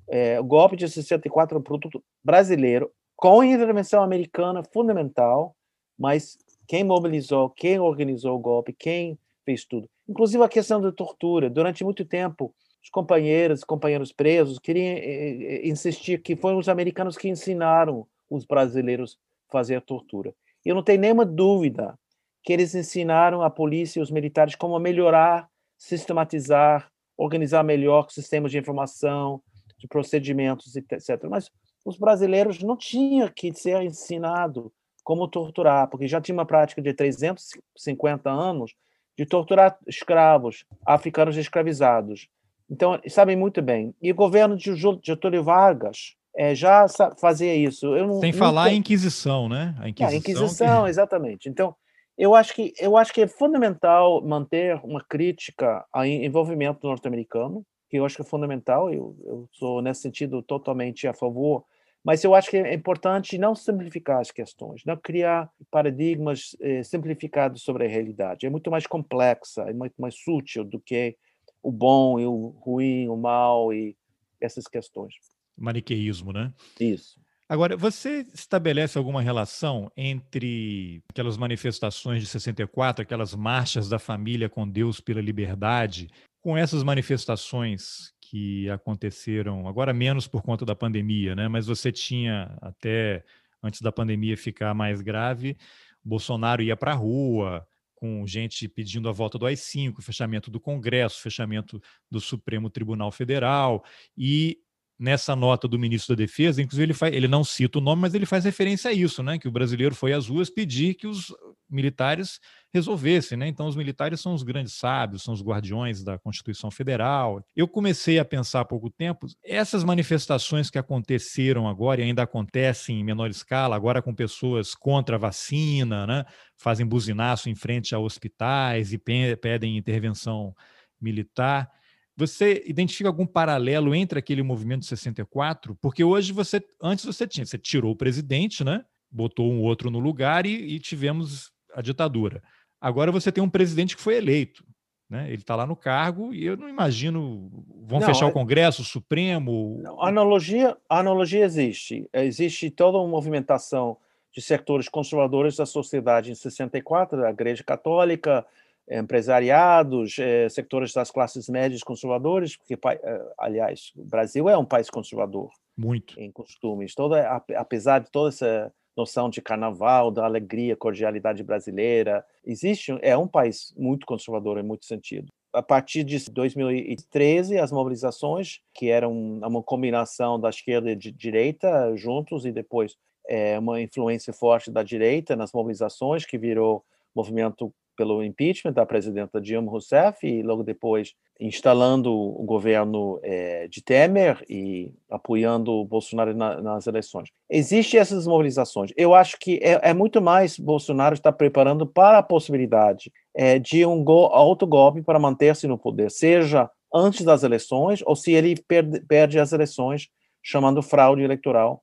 É, o golpe de 64 é um produto brasileiro com intervenção americana fundamental, mas quem mobilizou, quem organizou o golpe, quem fez tudo. Inclusive a questão da tortura. Durante muito tempo, os companheiros companheiros presos queriam eh, eh, insistir que foram os americanos que ensinaram os brasileiros a fazer tortura. Eu não tenho nenhuma dúvida que eles ensinaram a polícia e os militares como melhorar, sistematizar, organizar melhor sistemas de informação, de procedimentos, etc. Mas os brasileiros não tinham que ser ensinado como torturar, porque já tinha uma prática de 350 anos de torturar escravos, africanos escravizados, então, sabem muito bem. E o governo de Getúlio Vargas é, já fazia isso. Eu não, Sem falar em Inquisição, né? A Inquisição, é, a Inquisição que... exatamente. Então, eu acho, que, eu acho que é fundamental manter uma crítica ao envolvimento norte-americano, que eu acho que é fundamental, eu, eu sou, nesse sentido, totalmente a favor, mas eu acho que é importante não simplificar as questões, não criar paradigmas eh, simplificados sobre a realidade. É muito mais complexa, é muito mais sutil do que o bom e o ruim, o mal e essas questões. Maniqueísmo, né? Isso. Agora, você estabelece alguma relação entre aquelas manifestações de 64, aquelas marchas da família com Deus pela liberdade, com essas manifestações que aconteceram, agora menos por conta da pandemia, né? Mas você tinha até antes da pandemia ficar mais grave, Bolsonaro ia para a rua, com gente pedindo a volta do AI-5, fechamento do Congresso, fechamento do Supremo Tribunal Federal e nessa nota do ministro da Defesa, inclusive ele, faz, ele não cita o nome, mas ele faz referência a isso, né? Que o brasileiro foi às ruas pedir que os militares resolvessem, né? Então, os militares são os grandes sábios, são os guardiões da Constituição Federal. Eu comecei a pensar há pouco tempo, essas manifestações que aconteceram agora e ainda acontecem em menor escala, agora com pessoas contra a vacina, né? Fazem buzinaço em frente a hospitais e pedem intervenção militar. Você identifica algum paralelo entre aquele movimento de 64? Porque hoje você, antes você tinha, você tirou o presidente, né? Botou um outro no lugar e, e tivemos a ditadura. Agora você tem um presidente que foi eleito. Né? Ele está lá no cargo e eu não imagino. Vão não, fechar é... o Congresso, o Supremo. Não, a, analogia, a analogia existe. Existe toda uma movimentação de setores conservadores da sociedade em 64, a Igreja Católica, empresariados, eh, sectores das classes médias conservadores, porque, eh, aliás, o Brasil é um país conservador. Muito. Em costumes. Toda, apesar de toda essa noção de carnaval, da alegria, cordialidade brasileira. Existe, é um país muito conservador em muito sentido. A partir de 2013, as mobilizações, que eram uma combinação da esquerda e de direita juntos, e depois é, uma influência forte da direita nas mobilizações, que virou movimento pelo impeachment da presidenta Dilma Rousseff e logo depois instalando o governo é, de Temer e apoiando Bolsonaro na, nas eleições. Existem essas mobilizações. Eu acho que é, é muito mais Bolsonaro está preparando para a possibilidade é, de um go, autogolpe para manter-se no poder, seja antes das eleições ou se ele perde, perde as eleições, chamando fraude eleitoral.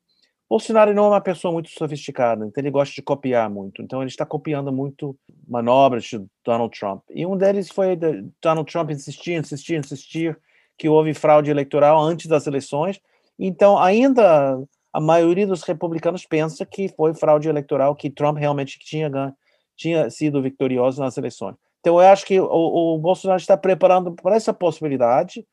Bolsonaro não é uma pessoa muito sofisticada, então ele gosta de copiar muito. Então ele está copiando muito manobras de Donald Trump. E um deles foi Donald Trump insistir, insistir, insistir que houve fraude eleitoral antes das eleições. Então ainda a maioria dos republicanos pensa que foi fraude eleitoral, que Trump realmente tinha ganho, tinha sido vitorioso nas eleições. Então, eu acho que o, o Bolsonaro está preparando para essa possibilidade.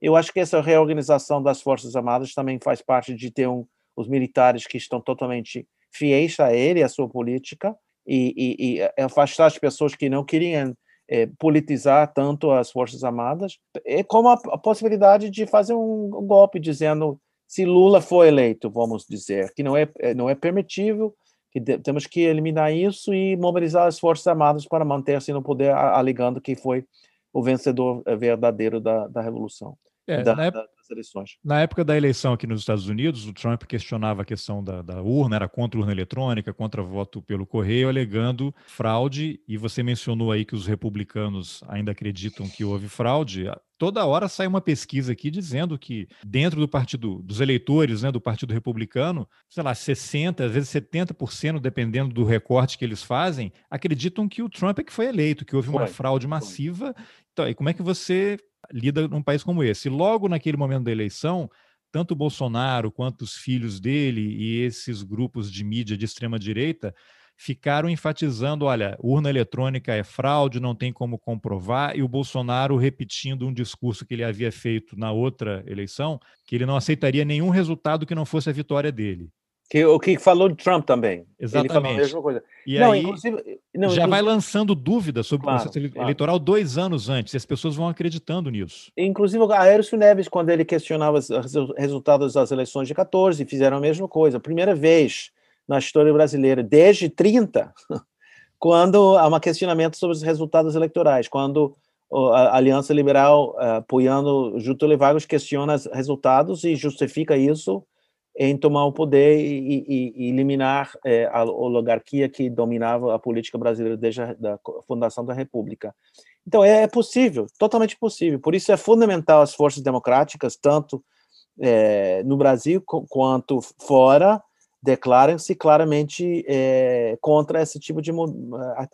Eu acho que essa reorganização das Forças Armadas também faz parte de ter um, os militares que estão totalmente fiéis a ele, a sua política, e, e, e afastar as pessoas que não queriam é, politizar tanto as Forças Armadas, é como a, a possibilidade de fazer um, um, golpe dizendo se Lula for eleito, vamos dizer, que não é, é não é permitível, que temos que eliminar isso e mobilizar as Forças Armadas para manter-se no poder, alegando que foi o vencedor eh, verdadeiro da, da Revolução. É, da, época, das eleições. Na época da eleição aqui nos Estados Unidos, o Trump questionava a questão da, da urna, era contra urna eletrônica, contra voto pelo correio, alegando fraude. E você mencionou aí que os republicanos ainda acreditam que houve fraude. Toda hora sai uma pesquisa aqui dizendo que dentro do partido, dos eleitores, né, do Partido Republicano, sei lá, 60, às vezes 70%, dependendo do recorte que eles fazem, acreditam que o Trump é que foi eleito, que houve uma foi, fraude massiva. Então, e como é que você lida num país como esse. Logo naquele momento da eleição, tanto Bolsonaro quanto os filhos dele e esses grupos de mídia de extrema direita ficaram enfatizando, olha, urna eletrônica é fraude, não tem como comprovar, e o Bolsonaro repetindo um discurso que ele havia feito na outra eleição, que ele não aceitaria nenhum resultado que não fosse a vitória dele. Que, o que falou de Trump também. Exatamente. Ele falou a mesma coisa. E não, aí inclusive, não, já inclusive... vai lançando dúvidas sobre claro, o processo claro. eleitoral dois anos antes, e as pessoas vão acreditando nisso. Inclusive, a Aécio Neves, quando ele questionava os resultados das eleições de 14, fizeram a mesma coisa. Primeira vez na história brasileira, desde 30, quando há um questionamento sobre os resultados eleitorais, quando a Aliança Liberal, eh, apoiando Getúlio Vargas, questiona os resultados e justifica isso em tomar o poder e, e, e eliminar é, a oligarquia que dominava a política brasileira desde a da fundação da República. Então, é, é possível, totalmente possível. Por isso é fundamental as forças democráticas, tanto é, no Brasil quanto fora, declarem-se claramente é, contra esse tipo de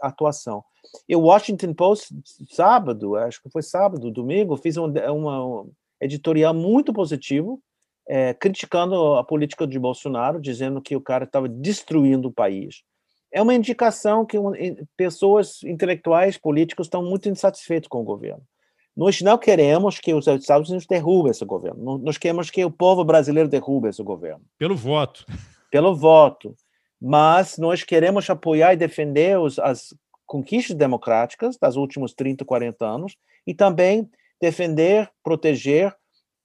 atuação. E o Washington Post, sábado, acho que foi sábado, domingo, fiz um, uma, um editorial muito positivo é, criticando a política de Bolsonaro, dizendo que o cara estava destruindo o país. É uma indicação que pessoas intelectuais, políticos, estão muito insatisfeitos com o governo. Nós não queremos que os Estados Unidos derrubem esse governo. Nós queremos que o povo brasileiro derrube esse governo. Pelo voto. Pelo voto. Mas nós queremos apoiar e defender os, as conquistas democráticas das últimos 30, 40 anos e também defender, proteger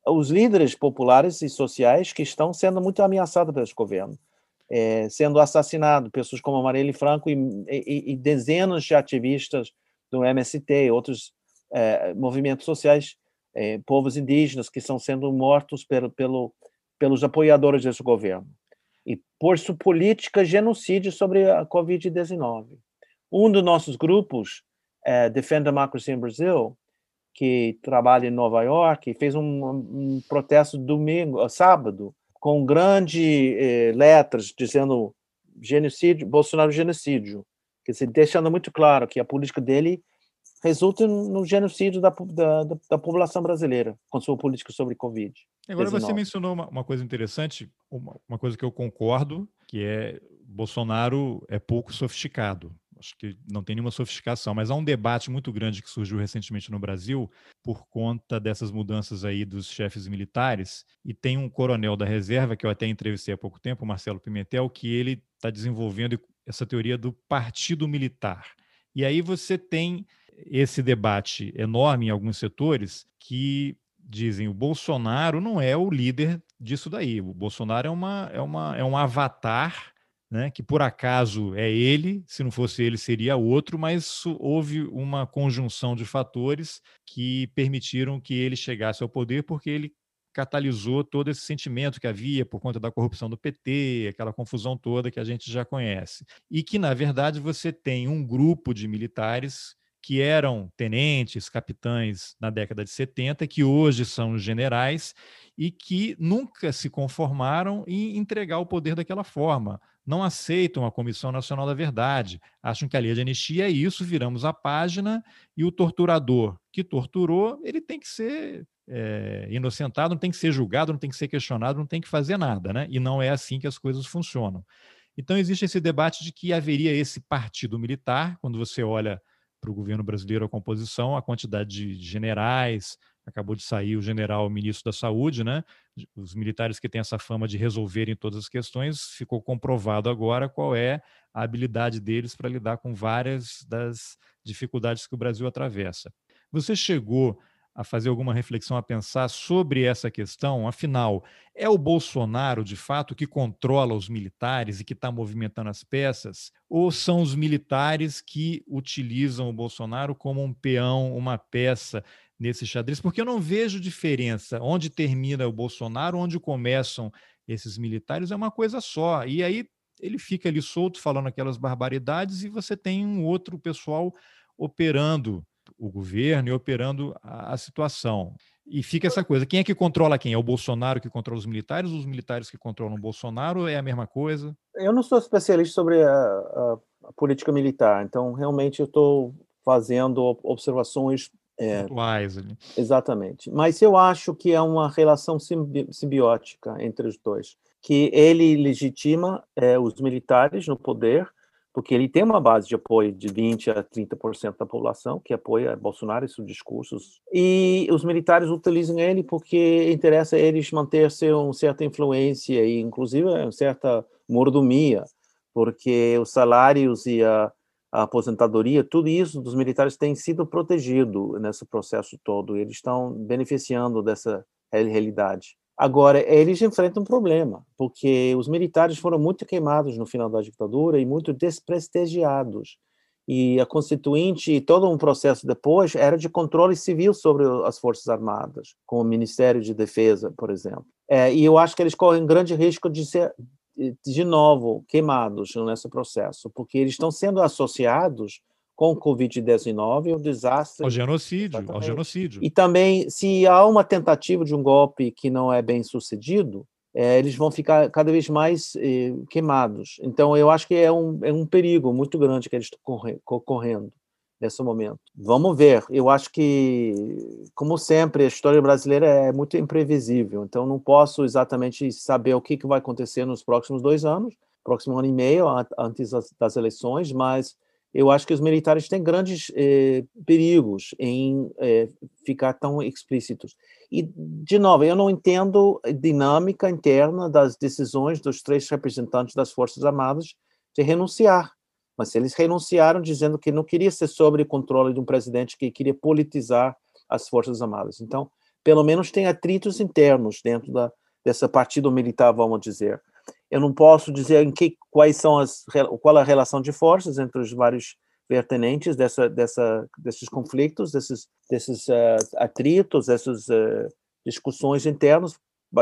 os líderes populares e sociais que estão sendo muito ameaçados pelo governo, é, sendo assassinados, pessoas como Marielle Franco e, e, e, dezenas de ativistas do MST, outros é, movimentos sociais, é, povos indígenas que estão sendo mortos pelo, pelo, pelos apoiadores desse governo e por sua política genocídio sobre a Covid-19. Um dos nossos grupos, é, Defend Democracy in Brazil, que trabalha em Nova York, fez um, um protesto domingo, sábado, com grandes eh, letras dizendo genocídio, Bolsonaro genocídio, quer dizer, deixando muito claro que a política dele resulta no genocídio da, da, da, população brasileira com sua política sobre Covid. Agora você mencionou uma, uma coisa interessante, uma, uma, coisa que eu concordo, que é Bolsonaro é pouco sofisticado acho que não tem nenhuma sofisticação, mas há um debate muito grande que surgiu recentemente no Brasil por conta dessas mudanças aí dos chefes militares, e tem um coronel da reserva que eu até entrevistei há pouco tempo, Marcelo Pimentel, que ele está desenvolvendo essa teoria do partido militar. E aí você tem esse debate enorme em alguns setores que dizem o Bolsonaro não é o líder disso daí. O Bolsonaro é, uma, é, uma, é um avatar né, que por acaso é ele, se não fosse ele seria outro, mas houve uma conjunção de fatores que permitiram que ele chegasse ao poder, porque ele catalisou todo esse sentimento que havia por conta da corrupção do PT, aquela confusão toda que a gente já conhece. E que, na verdade, você tem um grupo de militares que eram tenentes, capitães na década de 70, que hoje são generais e que nunca se conformaram em entregar o poder daquela forma. Não aceitam a Comissão Nacional da Verdade, acham que a lei de anistia é isso, viramos a página e o torturador que torturou, ele tem que ser é, inocentado, não tem que ser julgado, não tem que ser questionado, não tem que fazer nada, né? E não é assim que as coisas funcionam. Então existe esse debate de que haveria esse partido militar, quando você olha para o governo brasileiro a composição, a quantidade de generais, acabou de sair o general ministro da Saúde, né? Os militares que têm essa fama de resolverem todas as questões, ficou comprovado agora qual é a habilidade deles para lidar com várias das dificuldades que o Brasil atravessa. Você chegou a fazer alguma reflexão, a pensar sobre essa questão? Afinal, é o Bolsonaro, de fato, que controla os militares e que está movimentando as peças? Ou são os militares que utilizam o Bolsonaro como um peão, uma peça nesse xadrez? Porque eu não vejo diferença onde termina o Bolsonaro, onde começam esses militares, é uma coisa só. E aí ele fica ali solto falando aquelas barbaridades e você tem um outro pessoal operando o governo e operando a, a, situação. E fica essa coisa: quem é que controla quem? É o Bolsonaro que controla os militares, os militares que controlam o Bolsonaro? É a mesma coisa? Eu não sou especialista sobre a, a, a política militar, então realmente eu estou fazendo observações. É, Atuais, ali. Exatamente. Mas eu acho que é uma relação simbi simbiótica entre os dois. Que ele legitima é, os militares no poder, porque ele tem uma base de apoio de 20 a 30% da população que apoia Bolsonaro e seus discursos. E os militares utilizam ele porque interessa a eles manter-se uma certa influência e, inclusive, uma certa mordomia, porque os salários e a, a aposentadoria, tudo isso dos militares tem sido protegido nesse processo todo. Eles estão beneficiando dessa realidade. Agora, eles enfrentam um problema, porque os militares foram muito queimados no final da ditadura e muito desprestigiados. E a Constituinte e todo um processo depois era de controle civil sobre as Forças Armadas, com o Ministério de Defesa, por exemplo. É, e eu acho que eles correm grande risco de ser, de novo, queimados nesse processo, porque eles estão sendo associados com o Covid-19 o desastre. Ao genocídio, ao genocídio. E também, se há uma tentativa de um golpe que não é bem sucedido, é, eles vão ficar cada vez mais eh, queimados. Então, eu acho que é um, é um perigo muito grande que eles estão correndo nesse momento. Vamos ver. Eu acho que, como sempre, a história brasileira é muito imprevisível. Então, não posso exatamente saber o que, vai acontecer nos próximos dois anos, próximo ano e meio, antes das eleições, mas eu acho que os militares têm grandes eh, perigos em eh, ficar tão explícitos. E, de novo, eu não entendo a dinâmica interna das decisões dos três representantes das Forças Armadas de renunciar. Mas eles renunciaram dizendo que não queria ser sob o controle de um presidente que queria politizar as Forças Armadas. Então, pelo menos tem atritos internos dentro da, dessa partido militar, vamos dizer. Eu não posso dizer em que, quais são as, qual a relação de forças entre os vários vertentes dessa, dessa, desses conflitos, desses, desses uh, atritos, dessas uh, discussões internas.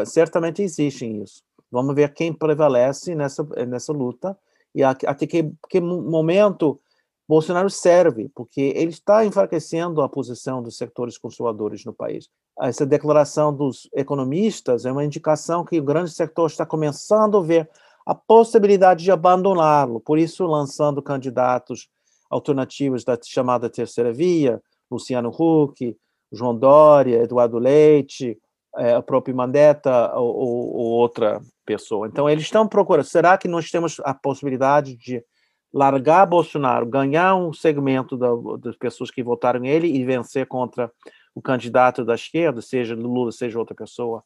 Certamente existem isso. Vamos ver quem prevalece nessa, nessa luta e até que, que momento Bolsonaro serve, porque ele está enfraquecendo a posição dos setores conservadores no país. Essa declaração dos economistas é uma indicação que o grande setor está começando a ver a possibilidade de abandoná-lo, por isso lançando candidatos alternativos da chamada terceira via, Luciano Huck, João Dória, Eduardo Leite, é, a própria Mandetta ou, ou, ou outra pessoa. Então, eles estão procurando. Será que nós temos a possibilidade de largar Bolsonaro, ganhar um segmento da, das pessoas que votaram nele e vencer contra o candidato da esquerda, seja Lula, seja outra pessoa.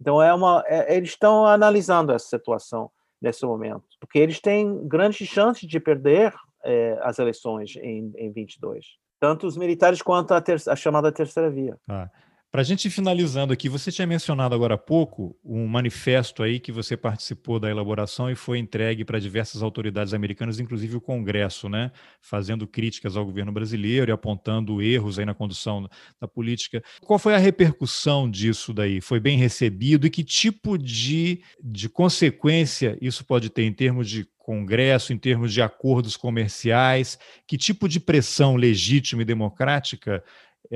Então é uma, é, eles estão analisando essa situação nesse momento, porque eles têm grandes chances de perder é, as eleições em, em 22, tanto os militares quanto a, ter, a chamada terceira via. Ah. Para a gente finalizando aqui, você tinha mencionado agora há pouco um manifesto aí que você participou da elaboração e foi entregue para diversas autoridades americanas, inclusive o Congresso, né? Fazendo críticas ao governo brasileiro e apontando erros aí na condução da política. Qual foi a repercussão disso daí? Foi bem recebido e que tipo de, de consequência isso pode ter em termos de Congresso, em termos de acordos comerciais? Que tipo de pressão legítima e democrática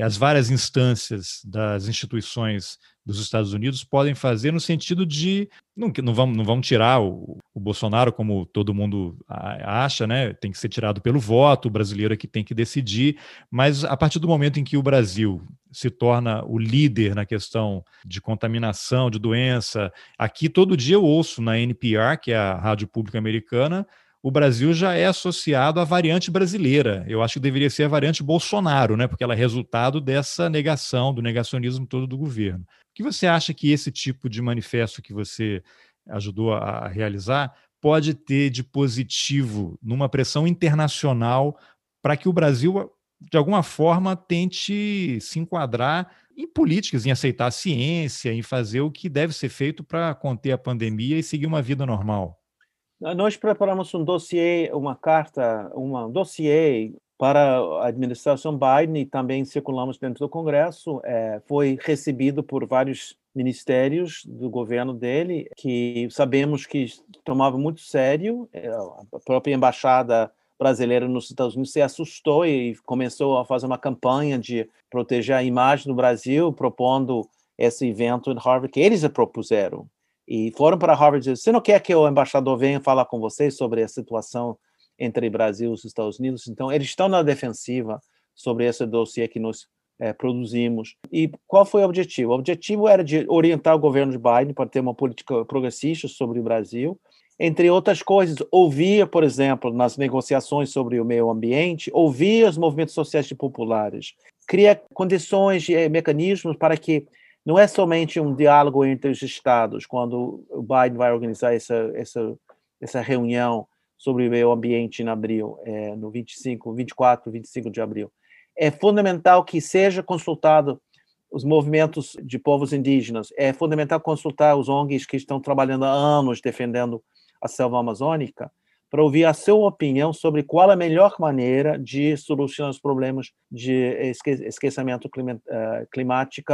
as várias instâncias das instituições dos Estados Unidos podem fazer no sentido de não, não, vamos, não vamos tirar o, o Bolsonaro como todo mundo acha, né? Tem que ser tirado pelo voto, o brasileiro é que tem que decidir, mas a partir do momento em que o Brasil se torna o líder na questão de contaminação, de doença, aqui todo dia eu ouço na NPR, que é a rádio pública americana, o Brasil já é associado à variante brasileira. Eu acho que deveria ser a variante Bolsonaro, né? Porque ela é resultado dessa negação, do negacionismo todo do governo. O que você acha que esse tipo de manifesto que você ajudou a realizar pode ter de positivo numa pressão internacional para que o Brasil, de alguma forma, tente se enquadrar em políticas, em aceitar a ciência, em fazer o que deve ser feito para conter a pandemia e seguir uma vida normal? Nós preparamos um dossiê, uma carta, um dossiê para a administração Biden e também circulamos dentro do Congresso. É, foi recebido por vários ministérios do governo dele que sabemos que tomava muito sério. É, a própria embaixada brasileira nos Estados Unidos se assustou e começou a fazer uma campanha de proteger a imagem do Brasil, propondo esse evento em Harvard que eles propuseram e foram para Harvard você não quer que o embaixador venha falar com vocês sobre a situação entre Brasil e os Estados Unidos? Então, eles estão na defensiva sobre esse dossiê que nós é, produzimos. E qual foi o objetivo? O objetivo era de orientar o governo de Biden para ter uma política progressista sobre o Brasil, entre outras coisas, ouvir, por exemplo, nas negociações sobre o meio ambiente, ouvir os movimentos sociais populares, criar condições e mecanismos para que não é somente um diálogo entre os estados, quando o Biden vai organizar essa, essa, essa reunião sobre o meio ambiente em abril, é, no 25, 24, 25 de abril. É fundamental que seja consultado os movimentos de povos indígenas, é fundamental consultar os ONGs que estão trabalhando há anos defendendo a selva amazônica, para ouvir a sua opinião sobre qual a melhor maneira de solucionar os problemas de esquecimento eh, climático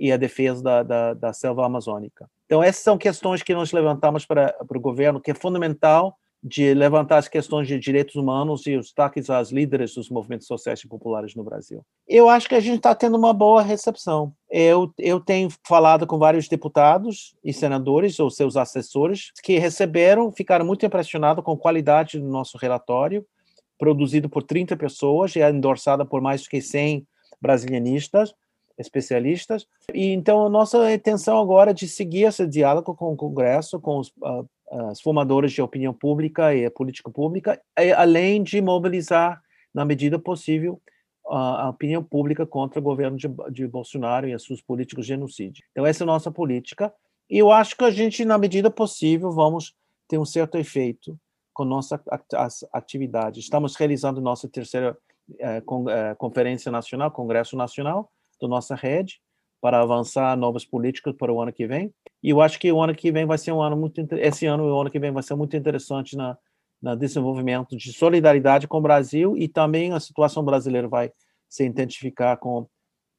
e a defesa da, da, da selva amazônica. Então, essas são questões que nós levantamos para, para o governo, que é fundamental de levantar as questões de direitos humanos e os ataques às líderes dos movimentos sociais e populares no Brasil. Eu acho que a gente está tendo uma boa recepção. Eu, eu tenho falado com vários deputados e senadores, ou seus assessores, que receberam, ficaram muito impressionados com a qualidade do nosso relatório, produzido por 30 pessoas e endossado por mais de 100 brasilianistas, especialistas. E então a nossa intenção agora é de seguir esse diálogo com o Congresso, com os uh, as formadores de opinião pública e a política pública, além de mobilizar, na medida possível, a opinião pública contra o governo de, de Bolsonaro e as suas políticas de genocídio. Então, essa é a nossa política, e eu acho que a gente, na medida possível, vamos ter um certo efeito com nossa atividade. Estamos realizando nossa terceira eh, eh, conferência nacional, Congresso Nacional, da nossa rede, para avançar novas políticas para o ano que vem. E eu acho que o ano que vem vai ser um ano muito esse ano e o ano que vem vai ser muito interessante na, na desenvolvimento de solidariedade com o Brasil e também a situação brasileira vai se intensificar com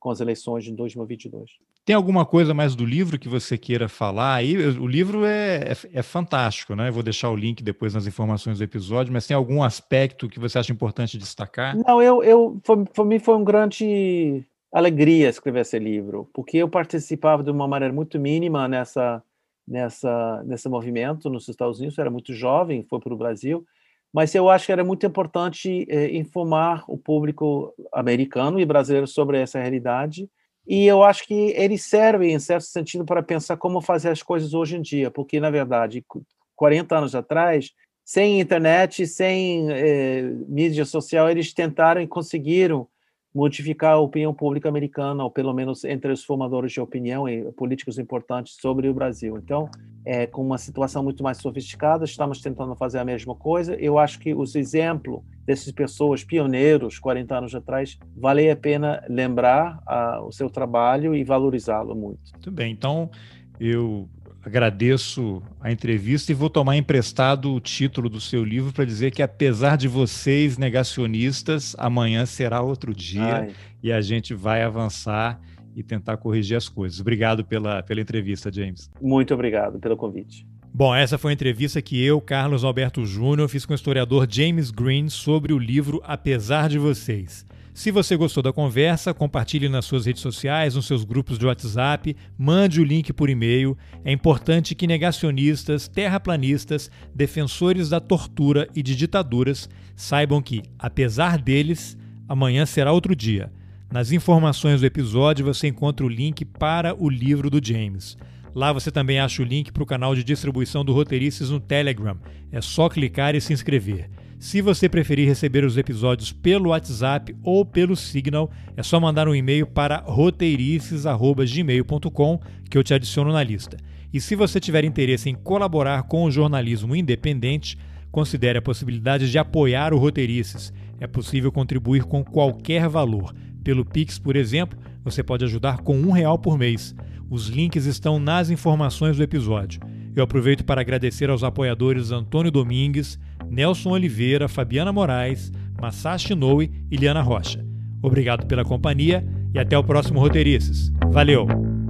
com as eleições de 2022. Tem alguma coisa mais do livro que você queira falar aí? O livro é, é, é, fantástico, né? Eu vou deixar o link depois nas informações do episódio, mas tem algum aspecto que você acha importante destacar? Não, eu, eu para mim foi um grande alegria escrever esse livro, porque eu participava de uma maneira muito mínima nessa nessa nesse movimento nos Estados Unidos, eu era muito jovem, foi para o Brasil, mas eu acho que era muito importante eh, informar o público americano e brasileiro sobre essa realidade, e eu acho que eles servem, em certo sentido, para pensar como fazer as coisas hoje em dia, porque, na verdade, 40 anos atrás, sem internet, sem eh, mídia social, eles tentaram e conseguiram modificar a opinião pública americana, ou pelo menos entre os formadores de opinião e políticos importantes sobre o Brasil. Então, é, com uma situação muito mais sofisticada, estamos tentando fazer a mesma coisa. Eu acho que os exemplos dessas pessoas pioneiros, 40 anos atrás, vale a pena lembrar uh, o seu trabalho e valorizá-lo muito. Muito bem, então eu agradeço a entrevista e vou tomar emprestado o título do seu livro para dizer que, apesar de vocês negacionistas, amanhã será outro dia Ai. e a gente vai avançar e tentar corrigir as coisas. Obrigado pela, pela entrevista, James. Muito obrigado pelo convite. Bom, essa foi a entrevista que eu, Carlos Alberto Júnior, fiz com o historiador James Green sobre o livro Apesar de Vocês. Se você gostou da conversa, compartilhe nas suas redes sociais, nos seus grupos de WhatsApp, mande o link por e-mail. É importante que negacionistas, terraplanistas, defensores da tortura e de ditaduras saibam que, apesar deles, amanhã será outro dia. Nas informações do episódio você encontra o link para o livro do James. Lá você também acha o link para o canal de distribuição do Roteirices no Telegram. É só clicar e se inscrever. Se você preferir receber os episódios pelo WhatsApp ou pelo Signal, é só mandar um e-mail para roteirices.gmail.com que eu te adiciono na lista. E se você tiver interesse em colaborar com o jornalismo independente, considere a possibilidade de apoiar o Roteirices. É possível contribuir com qualquer valor. Pelo Pix, por exemplo, você pode ajudar com um real por mês. Os links estão nas informações do episódio. Eu aproveito para agradecer aos apoiadores Antônio Domingues, Nelson Oliveira, Fabiana Moraes, Masashi Inoue e Liana Rocha. Obrigado pela companhia e até o próximo Roteirices. Valeu!